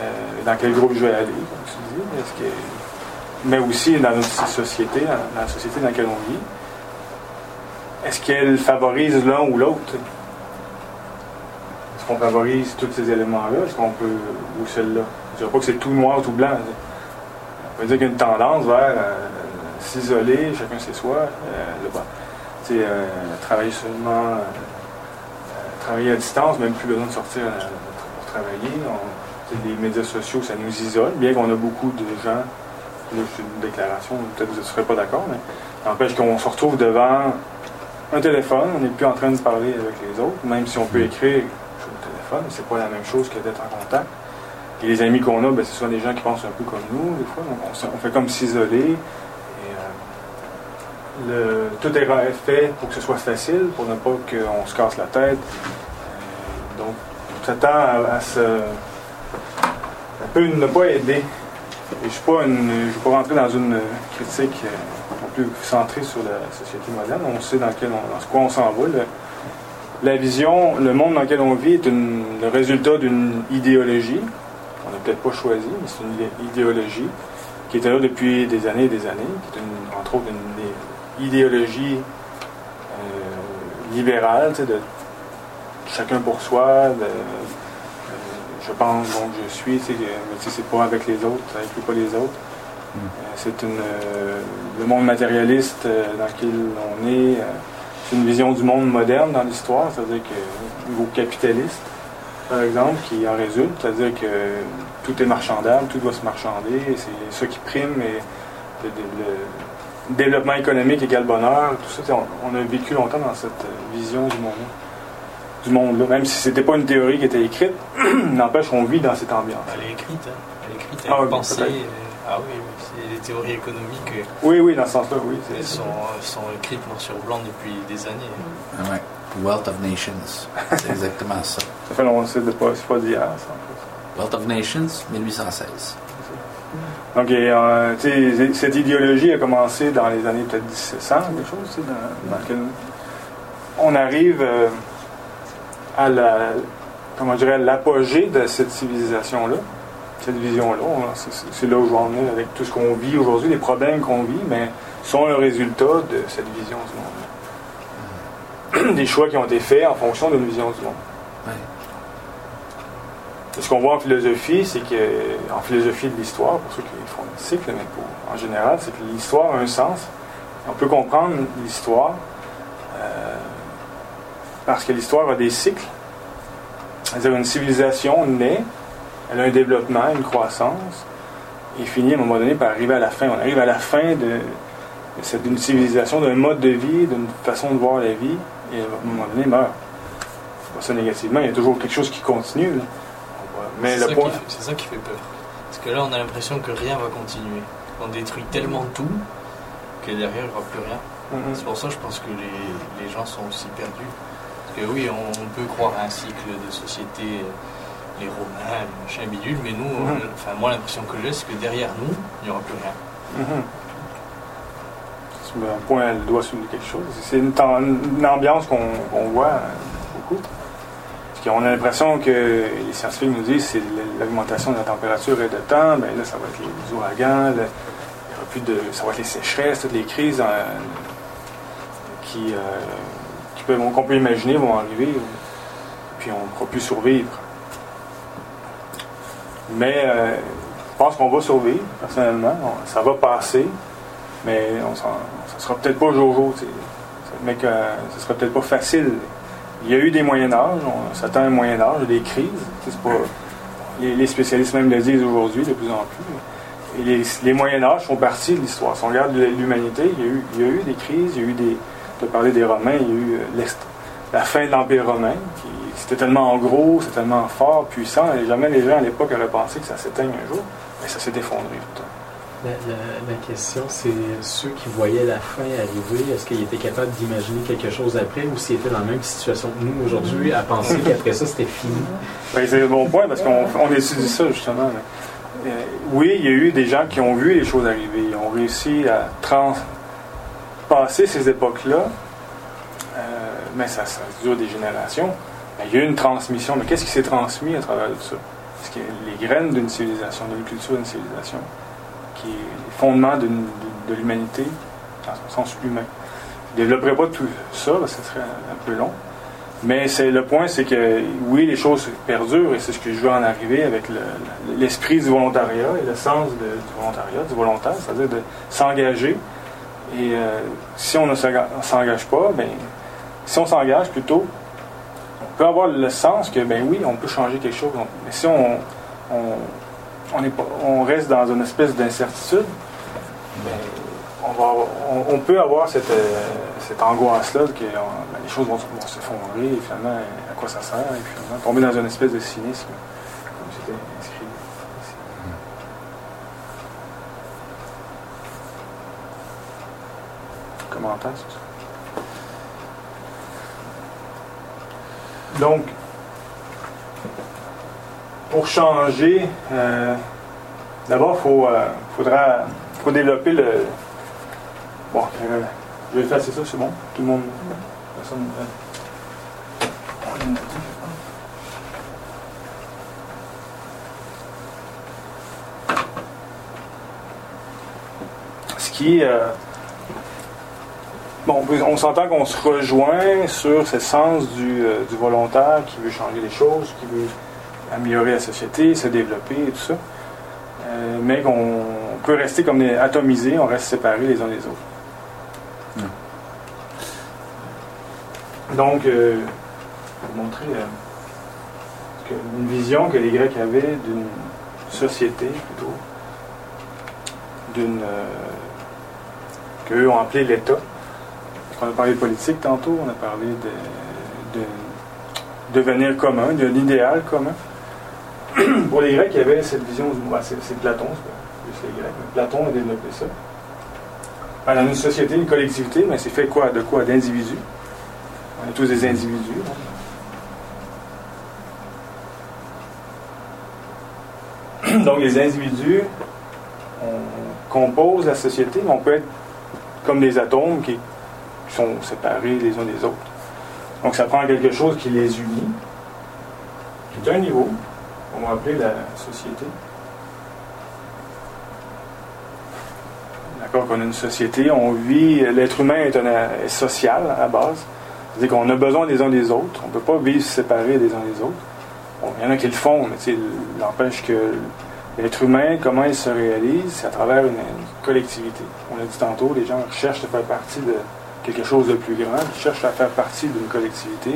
euh, dans quel groupe je vais aller, comme tu dis, est-ce que, mais aussi dans notre société, dans la société dans laquelle on vit, est-ce qu'elle favorise l'un ou l'autre? Est-ce qu'on favorise tous ces éléments-là? Est-ce qu'on peut. ou celle-là? Je ne dirais pas que c'est tout noir ou tout blanc. On peut dire qu'il y a une tendance vers euh, s'isoler, chacun chez soi. Euh, euh, travailler seulement. euh, euh, travailler à distance, même plus besoin de sortir pour travailler. On- les médias sociaux, ça nous isole, bien qu'on a beaucoup de gens là, c'est une déclaration, peut-être que vous ne serez pas d'accord, mais n'empêche qu'on se retrouve devant un téléphone, on n'est plus en train de parler avec les autres, même si on peut écrire sur le téléphone, c'est pas la même chose que d'être en contact. Et les amis qu'on a, ben, ce sont des gens qui pensent un peu comme nous, des fois, donc on, se- on fait comme s'isoler. Tout est fait pour que ce soit facile, pour ne pas qu'on se casse la tête. Euh, donc, ça tend à, à se. Ça peut ne pas aider. Et je ne suis pas une- je vais pas rentrer dans une critique euh, non plus centrée sur la société moderne. On sait dans, quel quoi on s'en va. La vision, le monde dans lequel on vit est le résultat d'une idéologie. On n'a peut-être pas choisi, mais c'est une idé- idéologie qui était là depuis des années et des années, qui est une- entre autres une, idéologie euh, libérale, tu sais, de chacun pour soi, de, euh, je pense donc je suis, tu sais, que- mais tu sais, c'est pas avec les autres, ça inclut pas les autres. Mm. Euh, c'est une le monde matérialiste dans lequel on est. c'est une vision du monde moderne dans l'histoire, c'est-à-dire que niveau capitaliste, par exemple, qui en résulte, c'est-à-dire que tout est marchandable, tout doit se marchander, c'est ça qui prime, et le, le- le développement économique égale bonheur, tout ça, on, on a vécu longtemps dans cette euh, vision du monde du monde-là, même si c'était pas une théorie qui était écrite, n'empêche qu'on vit dans cette ambiance. Elle est écrite, hein. Elle est écrite, elle Ah est oui, pensée. euh, Ah oui, oui, c'est les théories économiques. euh, Oui, oui, dans ce sens-là, oui. Elles sont, sont écrites noir sur blanc depuis des années. Ah ouais. Wealth of Nations. C'est exactement ça. Ça fait longtemps, c'est pas, pas d'hier, ça. Wealth of Nations, 1816. Donc, euh, cette idéologie a commencé dans les années peut-être 1700, quelque chose, on arrive euh, à la, comment l'apogée de cette civilisation-là, cette vision-là. On- c'est- c'est- C'est là où je vais en venir avec tout ce qu'on vit aujourd'hui, les problèmes qu'on vit, mais sont le résultat de cette vision du monde. Des choix qui ont été faits en fonction d'une vision du monde. Ce qu'on voit en philosophie, c'est que, en philosophie de l'histoire, pour ceux qui font le cycle, mais pour- en général, c'est que l'histoire a un sens. On peut comprendre l'histoire euh, parce que l'histoire a des cycles. C'est-à-dire une civilisation naît, elle a un développement, une croissance, et finit à un moment donné par arriver à la fin. On arrive à la fin de, d'une civilisation, d'un mode de vie, d'une façon de voir la vie, et à un moment donné meurt. Pas ça négativement, il y a toujours quelque chose qui continue. Mais C'est ça qui fait- C'est ça qui fait peur. Parce que là, on a l'impression que rien va continuer. On détruit tellement tout que derrière, il n'y aura plus rien. Mhm. C'est pour ça que je pense que les, les gens sont aussi perdus. Parce que oui, on, on peut croire à un cycle de société, euh, les Romains, les machins bidules, mais nous, Mhm. enfin, moi, l'impression que j'ai, c'est que derrière nous, il n'y aura plus rien. Mets un point le doigt sur quelque chose. C'est une, ambiance qu'on voit beaucoup. Qu'on a l'impression que les scientifiques nous disent c'est l'augmentation de la température et de temps, ben là, ça va être les ouragans, plus de, ça va être les sécheresses, toutes les crises qui, euh, qui peuvent- qu'on peut imaginer vont arriver, puis on ne pourra plus survivre. Mais euh, je pense qu'on va survivre, personnellement. On- ça va passer, mais on ça sera peut-être pas jour tu sais. Ça- Mais que ce sera peut-être pas facile. Il y a eu des Moyen-Âge, on s'attend à un Moyen-Âge, des crises. pas- les, spécialistes même le disent aujourd'hui de plus en plus. Et les, les Moyen-Âge font partie de l'histoire. Si on regarde l'humanité, il y, a eu, des crises, il y a eu des. Tu parlé des Romains, il y a eu euh, l'Est- la fin de l'Empire romain, c'était tellement gros, c'était tellement fort, puissant, et jamais les gens à l'époque auraient pensé que ça s'éteigne un jour. Mais ça s'est effondré tout le. La, question, c'est ceux qui voyaient la fin arriver, est-ce qu'ils étaient capables d'imaginer quelque chose après ou s'ils étaient dans la même situation que nous aujourd'hui à penser qu'après ça c'était fini? Ben, c'est un bon point parce qu'on on étudie ça justement. euh, oui, il y a eu des gens qui ont vu les choses arriver. Ils ont réussi à transpasser ces époques-là. Euh, mais ça, dure des générations. Ben, il y a eu une transmission. Mais qu'est-ce qui s'est transmis à travers tout ça? Les graines d'une civilisation, d'une culture d'une civilisation, qui est les fondements d'une- de, l'humanité, dans son sens humain. Je ne développerai pas tout ça, ce serait un, peu long. Mais le point, c'est que oui, les choses perdurent, et c'est ce que je veux en arriver avec le- l'esprit du volontariat et le sens du volontariat, du volontaire, c'est-à-dire de s'engager. Et euh, si on ne s'enga- s'engage pas, ben, si on s'engage plutôt, on peut avoir le sens que, ben oui, on peut changer quelque chose. Mais si on, on, est on reste dans une espèce d'incertitude, on, va, on, peut avoir cette, euh, cette angoisse-là que ben, les choses vont, vont s'effondrer et finalement, à quoi ça sert, et finalement, tomber dans une espèce de cynisme, comme c'était inscrit ici. Commentaire ça? Donc, pour changer, euh, d'abord, il euh, faudra, faut développer le. Bon, euh, je vais effacer ça, c'est bon. Tout le monde. personne. Ce qui. Bon, on s'entend qu'on se rejoint sur ce sens du, du volontaire qui veut changer les choses, qui veut améliorer la société, se développer et tout ça. Euh, mais qu'on peut rester comme des atomisés, on reste séparés les uns des autres. Donc, euh, je vais vous montrer euh, une vision que les Grecs avaient d'une société plutôt, d'une euh, qu'eux ont appelé l'État. On a parlé de politique tantôt, on a parlé de, de devenir commun, de l'idéal commun. Pour les Grecs, il y avait cette vision bah, c'est, Platon, c'est les Grecs, mais Platon a développé ça. Ben, dans une société, une collectivité, mais c'est fait quoi de quoi D'individus. On est tous des individus. hein. Donc les individus on compose la société, mais on peut être comme des atomes qui sont séparés les uns des autres. Donc ça prend quelque chose qui les unit, qui est un niveau, on va appeler la société. D'accord, qu'on a une société, on vit, l'être humain est, un, est social à base. C'est-à-dire qu'on a besoin des uns des autres, on ne peut pas vivre séparés des uns des autres. Bon, il y en a qui le font, mais n'empêche que l'être humain, comment il se réalise, c'est à travers une, une collectivité. On l'a dit tantôt, les gens cherchent à faire partie de quelque chose de plus grand, ils cherchent à faire partie d'une collectivité.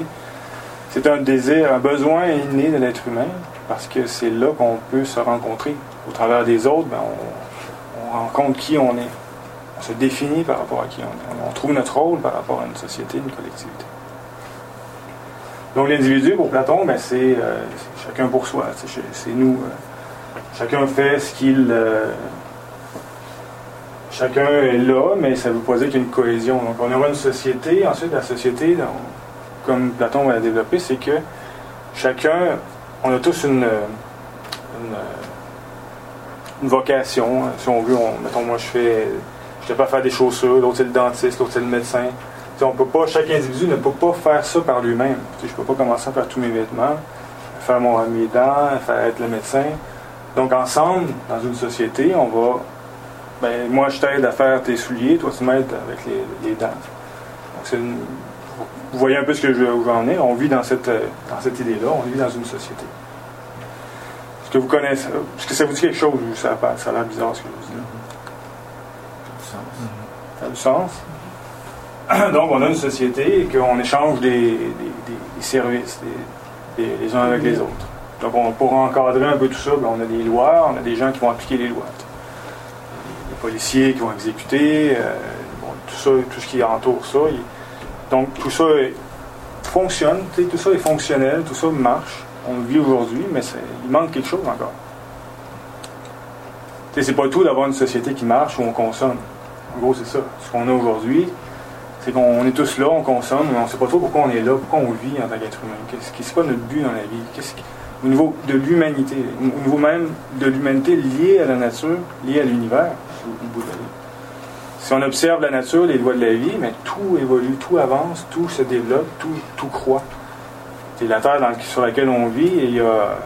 C'est un désir, un besoin inné de l'être humain, parce que c'est là qu'on peut se rencontrer. Au travers des autres, ben, on, on rencontre qui on est. On se définit par rapport à qui on est. On trouve notre rôle par rapport à une société, une collectivité. Donc l'individu, pour Platon, ben, c'est euh, chacun pour soi. C'est nous. euh, chacun fait ce qu'il... euh, chacun est là, mais ça ne veut pas dire qu'il y a une cohésion. Donc on aura une société. Ensuite, la société, comme Platon va la développer, c'est que chacun, on a tous une, une, une vocation. Si on veut, on, mettons, moi je fais, je pas faire des chaussures, l'autre c'est le dentiste, l'autre c'est le médecin. Tu sais, on peut pas, chaque individu ne peut pas faire ça par lui-même. Je peux pas commencer à faire tous mes vêtements, faire mon, mes dents, faire être le médecin. Donc ensemble, dans une société, on va ben, moi, je t'aide à faire tes souliers, toi, tu m'aides avec les, les dents. Donc, c'est une- vous voyez un peu ce que je, où j'en ai. On vit dans cette, dans cette idée-là, on vit dans une société. Est-ce que vous connaissez, est-ce que ça vous dit quelque chose ou ça, ça a l'air bizarre ce que je vous dis? Là? Ça a du sens. Donc, on a une société et qu'on échange des, des- services des- les uns avec les autres. Donc, on, pour encadrer un peu tout ça, ben, on a des lois, on a des gens qui vont appliquer les lois les policiers qui vont exécuter, euh, bon, tout ça, tout ce qui entoure ça. il- donc tout ça fonctionne, tout ça est fonctionnel, tout ça marche. On le vit aujourd'hui, mais il manque quelque chose encore. C'est pas tout d'avoir une société qui marche où on consomme. En gros, c'est ça. Ce qu'on a aujourd'hui, c'est qu'on est tous là, on consomme, mais on sait pas trop pourquoi on est là, pourquoi on vit en tant qu'être humain. Qu'est-ce qui c'est quoi notre but dans la vie? Qu'est-ce au niveau de l'humanité, au niveau même de l'humanité liée à la nature, liée à l'univers, au bout de. Si on observe la nature, les lois de la vie, mais tout évolue, tout avance, tout se développe, tout, tout croît. C'est la Terre dans- sur laquelle on vit, et il y a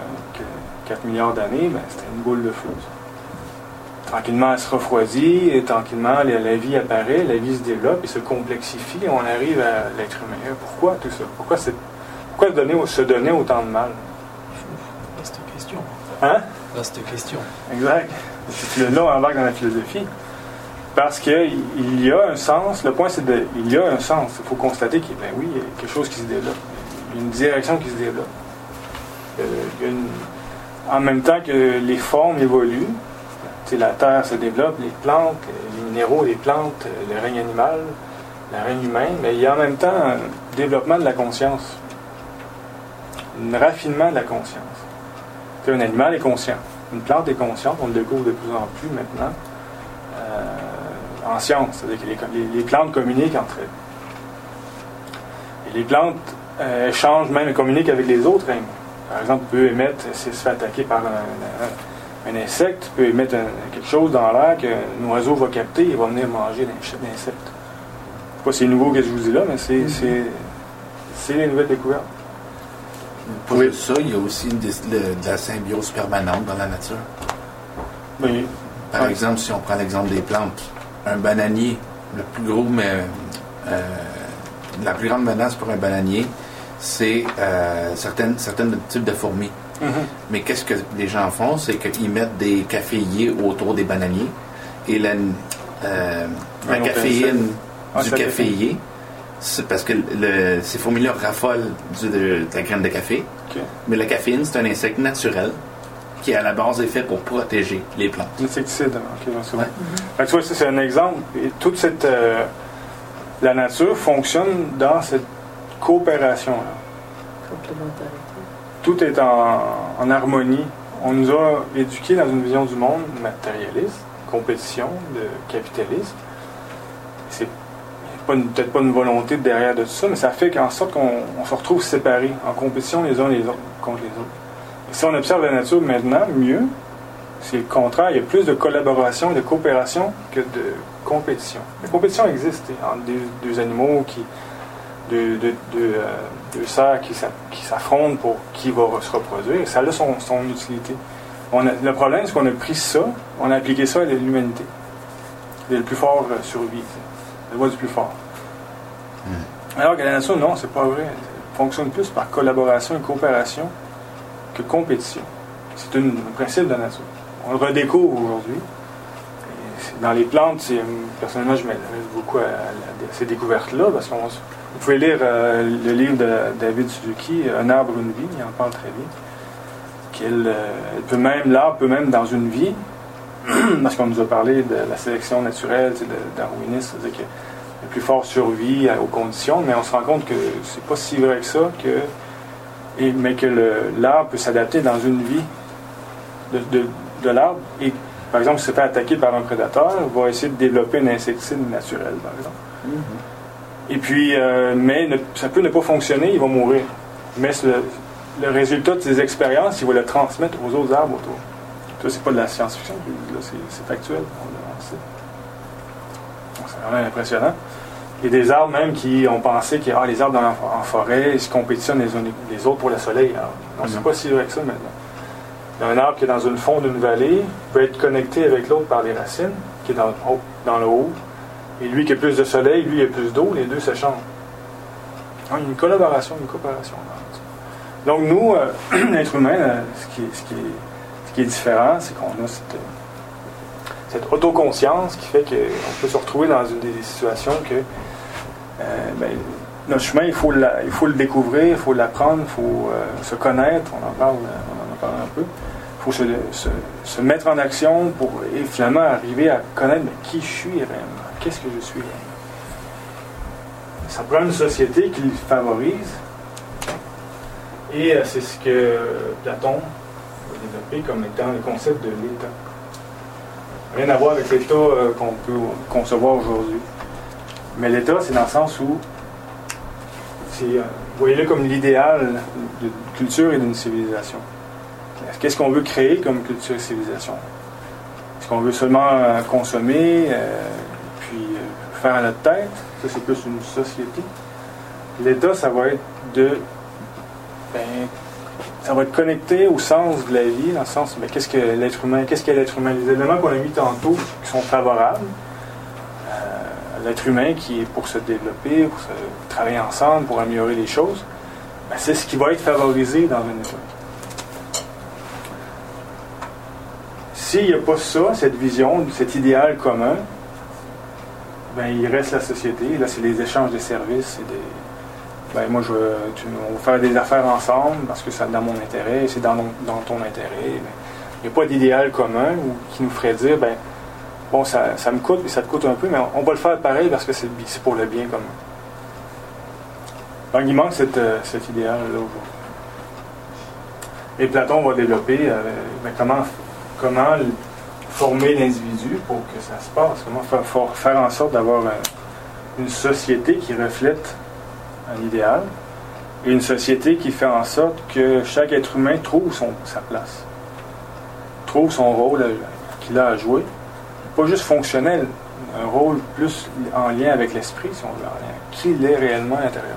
4 milliards d'années, ben, c'était une boule de feu. ça. Tranquillement, elle se refroidit, et tranquillement, la, la vie apparaît, la vie se développe et se complexifie, et on arrive à l'être humain. Pourquoi tout ça? Pourquoi, pourquoi se, donner, se donner autant de mal? Vaste question. Hein? Vaste question. Exact. C'est où on embarque dans la philosophie. Parce qu'il il y a un sens, le point c'est de. Il y a un sens. Il faut constater qu'il ben oui, y a quelque chose qui se développe. Une direction qui se développe. Une- en même temps que les formes évoluent, la terre se développe, les plantes, les minéraux, les plantes, le règne animal, le règne humain, mais il y a en même temps un développement de la conscience, un raffinement de la conscience. Tu sais, un animal est conscient, une plante est consciente, on le découvre de plus en plus maintenant euh, en science, c'est-à-dire que les, les- les plantes communiquent entre elles. Et les plantes euh, échangent même et communiquent avec les autres. Par exemple, peut émettre, si elle se fait attaquer par un, un- un insecte, peut émettre un- quelque chose dans l'air qu'un oiseau va capter et va venir manger l'insecte. Pas c'est nouveau que je vous dis là, mais c'est, c'est, c'est les nouvelles découvertes. Pour Oui. ça, il y a aussi une le- de la symbiose permanente dans la nature. Oui. Par exemple, si on prend l'exemple des plantes, un bananier, le plus gros, mais euh, la plus grande menace pour un bananier, c'est euh, certaines, certains types de fourmis. Mais qu'est-ce que les gens font? C'est qu'ils mettent des caféiers autour des bananiers et la, euh, la caféine Ah, du caféier, c'est parce que le- ces fourmis-là raffolent du- de, de la graine de café. Mais la caféine, c'est un insecte naturel qui, à la base, est fait pour protéger les plantes. Insecticide, ok, j'en sais Ouais. Tu vois, c'est un exemple. Et toute cette. euh, la nature fonctionne dans cette coopération-là. Complémentarité. Tout est en, en harmonie. On nous a éduqués dans une vision du monde matérialiste, compétition, de capitalisme. C'est peut-être pas une volonté derrière de tout ça, mais ça fait qu'en sorte qu'on on se retrouve séparés, en compétition les uns les autres contre les autres. Si on observe la nature maintenant, mieux, c'est le contraire. Il y a plus de collaboration et de coopération que de compétition. La compétition existe hein, entre deux, deux animaux qui. deux, deux- deux, euh, deux qui s'a- qui s'affrontent pour qui va se reproduire. Ça a son, son utilité. On a- le problème, c'est qu'on a pris ça, on a appliqué ça à l'humanité. Le plus fort euh, survit. La loi du plus fort. Alors que la nature, non, c'est pas vrai. Elle fonctionne plus par collaboration et coopération que compétition. C'est un principe de la nature. On le redécouvre aujourd'hui. Dans les plantes, c'est- personnellement, je m'intéresse beaucoup à, ces découvertes-là parce qu'on vous pouvez lire euh, le livre de David Suzuki, Un arbre, une vie, il en parle très bien. Qu'elle euh, peut même, l'arbre peut même dans une vie, parce qu'on nous a parlé de la sélection naturelle, tu sais, de c'est-à-dire que le plus fort survit aux conditions, mais on se rend compte que c'est pas si vrai que ça, que, et- mais que l'arbre peut s'adapter dans une vie de, de- de l'arbre. Et par exemple, s'il se fait attaquer par un prédateur, il va essayer de développer un insecticide naturel, par exemple. Et puis, euh, mais ne- ça peut ne pas fonctionner, il va mourir. Mais le, le résultat de ses expériences, il va le transmettre aux autres arbres autour. Ça, c'est pas de la science-fiction, c'est, factuel. C'est vraiment impressionnant. Il y a des arbres même qui ont pensé que ah, les arbres dans la- en forêt, ils se compétitionnent les uns les autres pour le soleil. Alors, non, c'est Mhm. pas si vrai que ça maintenant. Il y a un arbre qui est dans une fond d'une vallée, peut être connecté avec l'autre par des racines, qui est dans, le haut- dans le haut. Et lui qui a plus de soleil, lui il a plus d'eau, les deux s'échangent. Ah, il y a une collaboration, une coopération. Donc nous, euh, l'être humain, euh, ce, qui est, ce, qui est, ce qui est différent, c'est qu'on a cette, cette autoconscience qui fait qu'on peut se retrouver dans une des situations que ben, notre chemin, il faut, le découvrir, il faut l'apprendre, il faut euh, se connaître, on en parle, euh, on en parle un peu. Il faut se, mettre en action pour finalement arriver à connaître qui je suis réellement, qu'est-ce que je suis réellement? Ça prend une société qui le favorise. Et euh, c'est ce que Platon a développé comme étant le concept de l'État. Rien à voir avec l'État euh, qu'on peut concevoir aujourd'hui. Mais l'État, c'est dans le sens où euh, voyez-le comme l'idéal d'une culture et d'une civilisation. Qu'est-ce qu'on veut créer comme culture et civilisation? Est-ce qu'on veut seulement euh, consommer, euh, puis euh, faire à notre tête? Ça, c'est plus une société. L'État, ça va être de. Ben, ça va être connecté au sens de la vie, dans le sens, ben, qu'est-ce que l'être humain, qu'est-ce qu'est l'être humain? Les éléments qu'on a mis tantôt qui sont favorables l'être humain qui est pour se développer, pour se travailler ensemble, pour améliorer les choses, ben, c'est ce qui va être favorisé dans État. S'il n'y a pas ça, cette vision, cet idéal commun, ben, il reste la société. Là, c'est les échanges de services. Des, ben, moi, je, tu- on faire des affaires ensemble parce que c'est dans mon intérêt, c'est dans, dans ton intérêt. Ben, Il n'y a pas d'idéal commun qui nous ferait dire, ben, bon, ça, me coûte ça te coûte un peu, mais on, va le faire pareil parce que c'est pour le bien commun. Donc, il manque euh, cet idéal-là. Et Platon va développer euh, comment, comment former l'individu pour que ça se passe, comment faire, faire en sorte d'avoir un- une société qui reflète un idéal et une société qui fait en sorte que chaque être humain trouve son, sa place, trouve son rôle qu'il a à jouer. Pas juste fonctionnel, un rôle plus en lien avec l'esprit, si on veut, en lien, qui il est réellement à l'intérieur?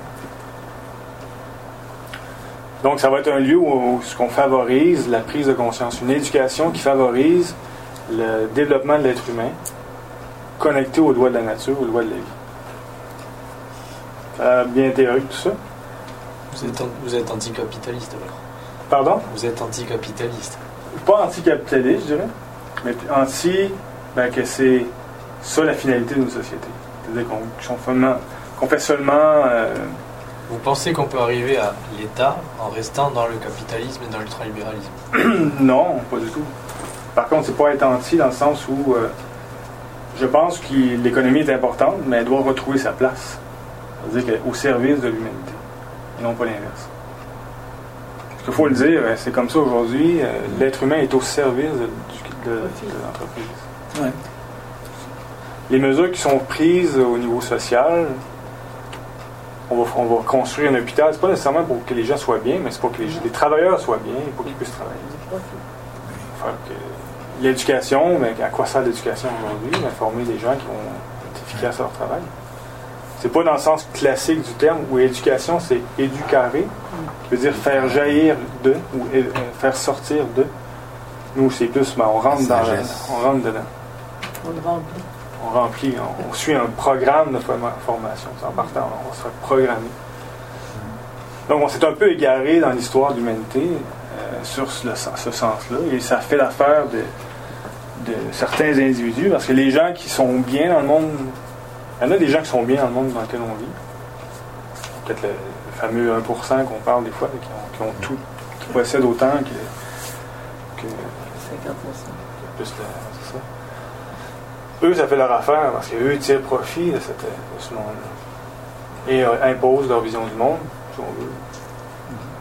Donc, ça va être un lieu où, où ce qu'on favorise la prise de conscience, une éducation qui favorise le développement de l'être humain connecté aux lois de la nature, aux lois de la vie. A bien théorique tout ça. Vous êtes, vous êtes anticapitaliste alors Pardon? Vous êtes anticapitaliste. Pas anticapitaliste, je dirais, mais anti, ben, que c'est ça la finalité d'une société. C'est-à-dire qu'on fait seulement, euh, Vous pensez qu'on peut arriver à l'État en restant dans le capitalisme et dans l'ultralibéralisme? Non, pas du tout. Par contre, c'est pas être anti dans le sens où euh, je pense que l'économie est importante, mais elle doit retrouver sa place. C'est-à-dire qu'elle est au service de l'humanité, et non pas l'inverse. Parce qu'il faut le dire, euh, c'est comme ça aujourd'hui, l'être humain est au service de, du- de- de l'entreprise. Ouais. Les mesures qui sont prises au niveau social, on va, on va construire un hôpital, c'est pas nécessairement pour que les gens soient bien, mais c'est pour que les, les travailleurs soient bien et pour qu'ils puissent travailler. L'éducation, mais à quoi sert l'éducation aujourd'hui? Ben, former des gens qui vont être efficaces à leur travail. C'est pas dans le sens classique du terme où éducation c'est éducaré, qui veut dire faire jaillir de ou euh, faire sortir de. Nous c'est plus, ben, on rentre dans la- Sagesse. on rentre dedans. On le remplit. On remplit, on, on suit un programme de forma- formation. C'est En partant, on se faire programmer. Donc on s'est un peu égaré dans l'histoire de l'humanité euh, sur ce, sens-là. Et ça fait l'affaire de, de certains individus, parce que les gens qui sont bien dans le monde, il y en a des gens qui sont bien dans le monde dans lequel on vit. Peut-être le, le fameux 1% qu'on parle des fois, qui ont, qui ont tout, qui possèdent autant que, que 50%. Plus le- c'est ça. Eux, ça fait leur affaire parce qu'eux tirent profit de, cette, de ce monde-là. Et euh, imposent leur vision du monde, si on veut.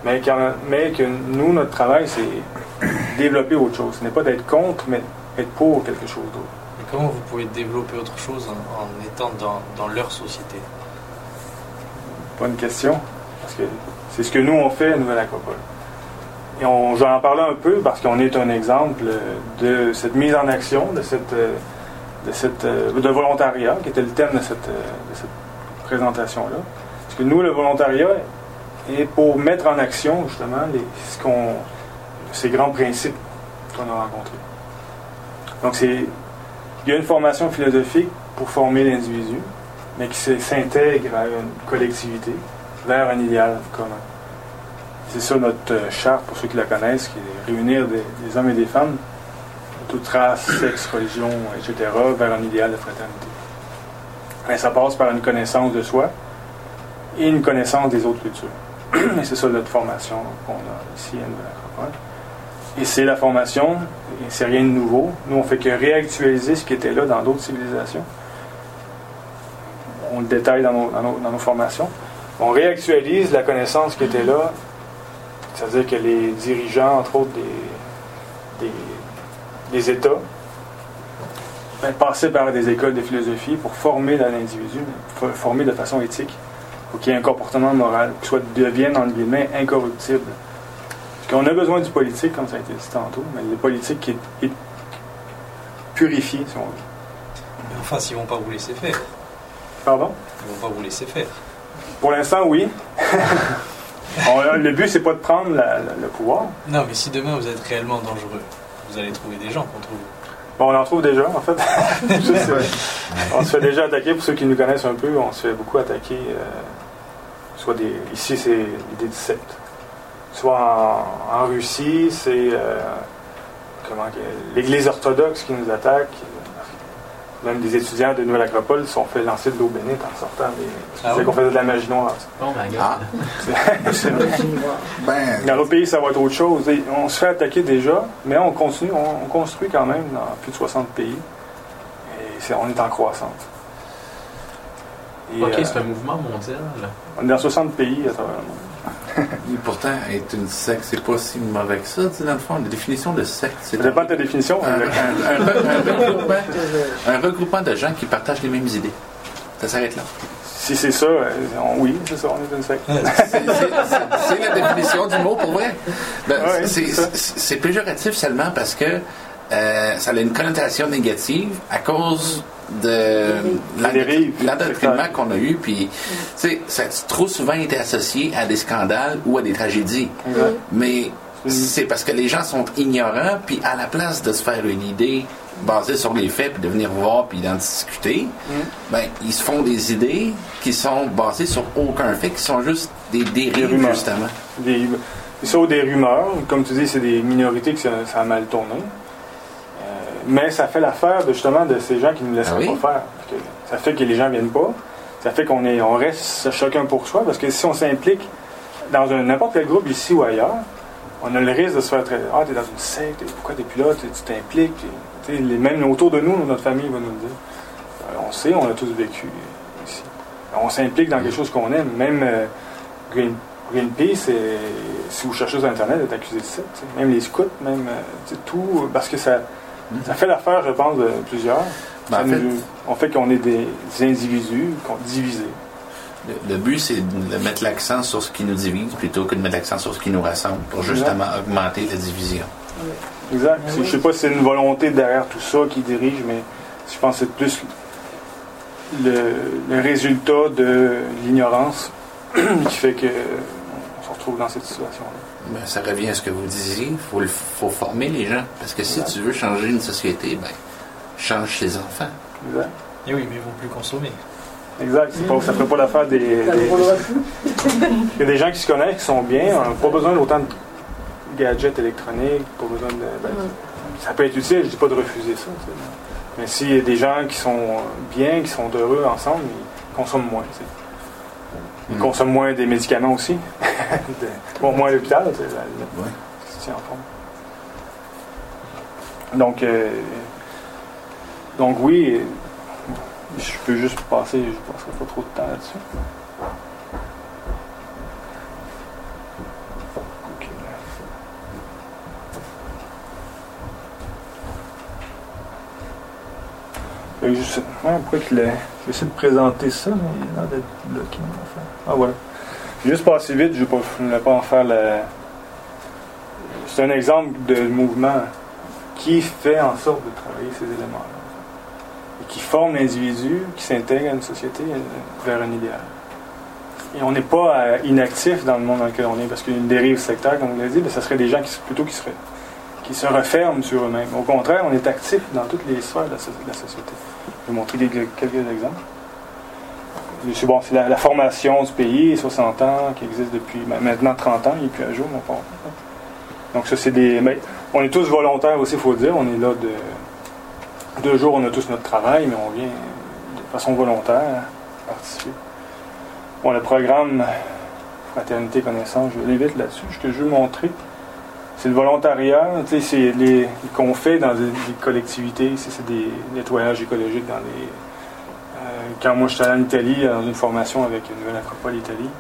Mais, quand- mais que nous, notre travail, c'est développer autre chose. Ce n'est pas d'être contre, mais être pour quelque chose d'autre. Et comment vous pouvez développer autre chose en, en étant dans, dans leur société? Bonne question. Parce que c'est ce que nous, on fait à Nouvelle Acropole. Et on, j'en parlais un peu parce qu'on est un exemple de cette mise en action, de cette, euh, de cette euh, de volontariat, qui était le thème de cette, euh, de cette présentation-là. Parce que nous, le volontariat est pour mettre en action, justement, ces grands principes qu'on a rencontrés. Donc, c'est, il y a une formation philosophique pour former l'individu, mais qui s'intègre à une collectivité, vers un idéal commun. C'est ça notre euh, charte, pour ceux qui la connaissent, qui est réunir des, des hommes et des femmes de toute race, sexe, religion, etc., vers un idéal de fraternité. Mais ça passe par une connaissance de soi et une connaissance des autres cultures. Et c'est ça notre formation qu'on a ici à Nouvelle-Acropole. Et c'est la formation, et c'est rien de nouveau. Nous, on fait que réactualiser ce qui était là dans d'autres civilisations. On le détaille dans nos, dans nos- dans nos formations. On réactualise la connaissance qui était là, c'est-à-dire que les dirigeants, entre autres des, des, des États, ben, passaient par des écoles de philosophie pour former dans l'individu, for- former de façon éthique, pour qu'il y ait un comportement moral, qui soit devienne, entre guillemets, incorruptible. Parce qu'on a besoin du politique, comme ça a été dit tantôt, mais le politique qui est, est purifié, si on veut. Mais enfin, s'ils vont pas vous laisser faire. Pardon? Ils vont pas vous laisser faire. Pour l'instant, oui. On- le but, c'est pas de prendre la- la- le pouvoir. Non, mais si demain vous êtes réellement dangereux, vous allez trouver des gens contre vous. Bon, on en trouve déjà, en fait. On se fait déjà attaquer, pour ceux qui nous connaissent un peu, on se fait beaucoup attaquer. euh, soit des, ici, c'est l'idée de secte. Soit en, en Russie, c'est euh, l'Église orthodoxe qui nous attaque. Même des étudiants de Nouvelle Acropole se sont fait lancer de l'eau bénite en sortant. Des... Ah c'est oui? qu'on faisait de la magie noire. Oh my god. Ah, C'est vrai. ben, Dans d'autres pays, ça va être autre chose. Et on se fait attaquer déjà, mais on continue, on, on construit quand même dans plus de 60 pays. Et c'est- on est en croissance. Et, ok, euh, c'est un mouvement mondial. on est dans 60 pays à travers le monde. et pourtant, être une secte, c'est pas si mauvais que ça, tu sais, dans le fond. La définition de secte, c'est Ça dépend de ta définition. un, un- un- un regroupement, un regroupement de gens qui partagent les mêmes idées. Ça s'arrête là. Si c'est ça, on- oui, c'est ça, on est une secte. C'est la définition du mot pour vrai. Ben, Ouais, c'est péjoratif seulement parce que euh, ça a une connotation négative à cause de l'endoctrinement qu'on a eu. Puis, tu sais, ça a trop souvent été associé à des scandales ou à des tragédies. Mais c'est parce que les gens sont ignorants, puis à la place de se faire une idée basée sur les faits, puis de venir voir, puis d'en discuter, ben, ils se font des idées qui sont basées sur aucun fait, qui sont juste des dérives, rumeurs. justement. Des, ça des rumeurs. Comme tu dis, c'est des minorités que ça, ça a mal tourné. Euh, mais ça fait l'affaire de, justement de ces gens qui ne laissent Ah oui? pas faire. Ça fait que les gens viennent pas. Ça fait qu'on est, on reste chacun pour soi. Parce que si on s'implique dans n'importe quel groupe ici ou ailleurs, on a le risque de se faire traiter. Ah, t'es dans une secte, pourquoi t'es plus là, tu t'impliques. Les- Même autour de nous, notre famille va nous le dire. Euh, on sait, on a tous vécu ici. On s'implique dans quelque chose qu'on aime. Même euh, Green- Greenpeace, euh, si vous cherchez sur Internet, est accusé de ça. Même les scouts, même euh, tout, euh, parce que ça, ça fait l'affaire, je pense, de plusieurs. Ben, en fait- nous- on fait qu'on est des, individus, qu'on divisés. Le, le but, c'est de mettre l'accent sur ce qui nous divise plutôt que de mettre l'accent sur ce qui nous rassemble pour justement augmenter la division. Exact. Oui. Je sais pas si c'est une volonté derrière tout ça qui dirige, mais je pense que c'est plus le, le résultat de l'ignorance qui fait que retrouve dans cette situation-là. Ben, ça revient à ce que vous disiez. Il faut, le- faut former les gens. Parce que si tu veux changer une société, ben, change ses enfants. Exact. Et oui, mais ils vont plus consommer. Exact. C'est pas, ça ne ferait pas l'affaire des, ne. Il y a des gens qui se connaissent, qui sont bien, on n'a pas besoin d'autant de gadgets électroniques, pas besoin de. ben, Ouais. Ça peut être utile, je dis pas de refuser ça. tu sais. Mais s'il y a des gens qui sont bien, qui sont heureux ensemble, ils consomment moins. Ils Mm. consomment moins des médicaments aussi. De- bon, moins à l'hôpital, à la Ouais. si en forme. Donc, euh, donc oui, je peux juste passer, je passerai pas trop de temps là-dessus. Que je sais- ouais, pourquoi. Je vais essayer de présenter ça, mais il a l'air d'être bloqué. mon affaire. Ah voilà. Juste passer vite, je ne vais pas, en faire le. C'est un exemple de mouvement qui fait en sorte de travailler ces éléments-là. Et qui forme l'individu, qui s'intègre à une société euh, vers un idéal. Et on n'est pas euh, inactif dans le monde dans lequel on est, parce qu'une dérive sectaire, comme vous l'avez dit, ben, ça serait des gens qui, plutôt qui, qui se referment sur eux-mêmes. Au contraire, on est actif dans toutes les sphères de la, société. Je vais montrer des- quelques exemples. C'est bon, la, la formation du pays, 60 ans, qui existe depuis maintenant 30 ans, il n'est plus à jour, mon père. Donc ça, c'est des... mais on est tous volontaires aussi, il faut le dire. On est là de... Deux jours, on a tous notre travail, mais on vient de façon volontaire participer. Bon, le programme Fraternité Connaissance, je vais vite là-dessus. Ce que je veux montrer, c'est le volontariat. C'est les qu'on fait dans des, collectivités. C'est des nettoyages écologiques dans les... euh, quand moi, j'étais allé en Italie, dans une formation avec une nouvelle Acropole Italie,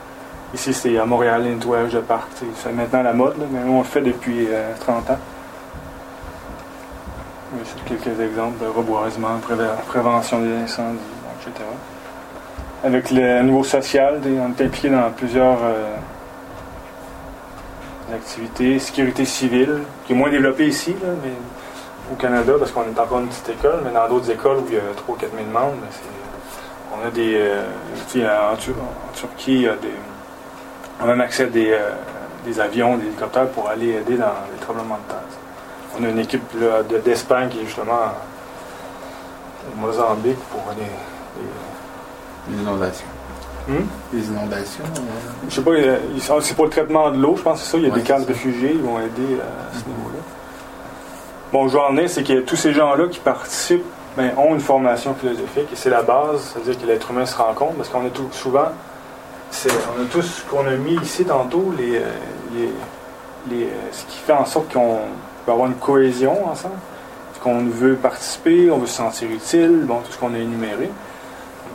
Ici, c'est à Montréal, le nettoyage de parc. C'est maintenant la mode, mais nous, on le fait depuis euh, 30 ans. Oui, c'est quelques exemples de reboisement, préve- prévention des incendies, etc. Avec le niveau social, on est impliqué dans plusieurs euh, activités. Sécurité civile, qui est moins développée ici, mais au Canada, parce qu'on est encore une petite école, mais dans d'autres écoles où il y a 3 4 000 membres, ben, c'est- on a des. euh, en, Tur- en Turquie, des. On a même accès à des, euh, des avions, des hélicoptères pour aller aider dans les tremblements de terre. On a une équipe là, de- d'Espagne qui est justement au Mozambique pour aller. Les inondations. Hmm? Les inondations. euh, Je sais pas, ils sont- c'est pour le traitement de l'eau, je pense que c'est ça. Il y a Ouais, des camps de réfugiés, ils vont aider euh, à ce niveau-là. Bon, je veux en venir, c'est qu'il y a tous ces gens-là qui participent ben, ont une formation philosophique et c'est la base, c'est-à-dire que l'être humain se rencontre parce qu'on est tout souvent, on a tout ce qu'on a mis ici tantôt, les, euh, les, les, euh, ce qui fait en sorte qu'on peut avoir une cohésion ensemble, qu'on veut participer, on veut se sentir utile, bon, tout ce qu'on a énuméré.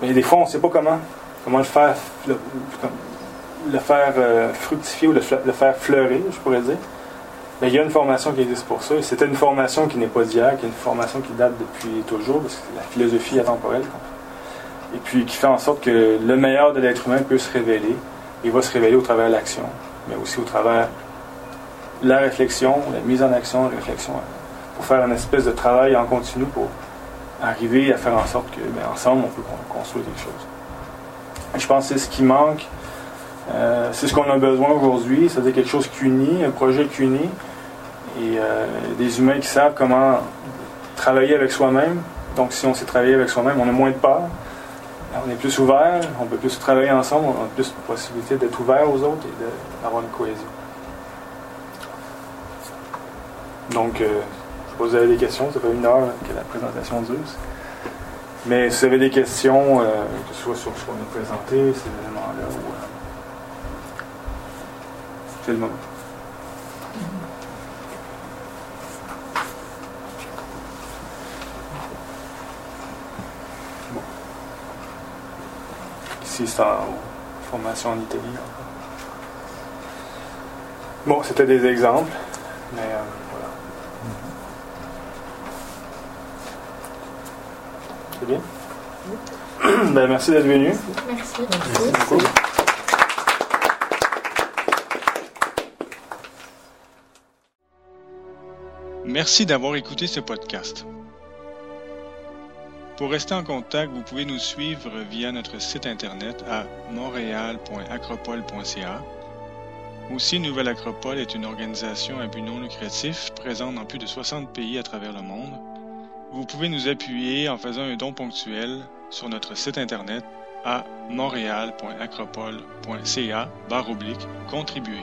Mais des fois, on ne sait pas comment, comment le faire, le, faire euh, fructifier ou le, le faire fleurir, je pourrais dire. Mais il y a une formation qui existe pour ça. C'était une formation qui n'est pas d'hier, qui est une formation qui date depuis toujours, parce que la philosophie atemporelle. Et puis qui fait en sorte que le meilleur de l'être humain peut se révéler. Et va se révéler au travers de l'action, mais aussi au travers de la réflexion, la mise en action, la réflexion, pour faire une espèce de travail en continu pour arriver à faire en sorte que, ben, ensemble, on peut con- construire quelque chose. Et je pense que c'est ce qui manque. Euh, c'est ce qu'on a besoin aujourd'hui, c'est-à-dire quelque chose qui unit, un projet qui unit, et euh, des humains qui savent comment travailler avec soi-même. Donc, si on sait travailler avec soi-même, on a moins de peur, on est plus ouvert, on peut plus travailler ensemble, on a plus de possibilité d'être ouvert aux autres et d'avoir une cohésion. Donc, euh, je avez des questions, ça fait une heure que la présentation dure. Mais si vous avez des questions, euh, que ce soit sur ce qu'on a présenté, ces éléments-là, ou. c'est le moment. Ici, c'est en formation en Italie. encore. Bon, c'était des exemples, mais euh, voilà. C'est bien? Ben, merci d'être venu. Merci. Merci beaucoup. Merci d'avoir écouté ce podcast. Pour rester en contact, vous pouvez nous suivre via notre site internet à montréal.acropole.ca. Aussi, Nouvelle Acropole est une organisation à but non lucratif présente dans plus de 60 pays à travers le monde. Vous pouvez nous appuyer en faisant un don ponctuel sur notre site internet à montréal.acropole.ca contribuer.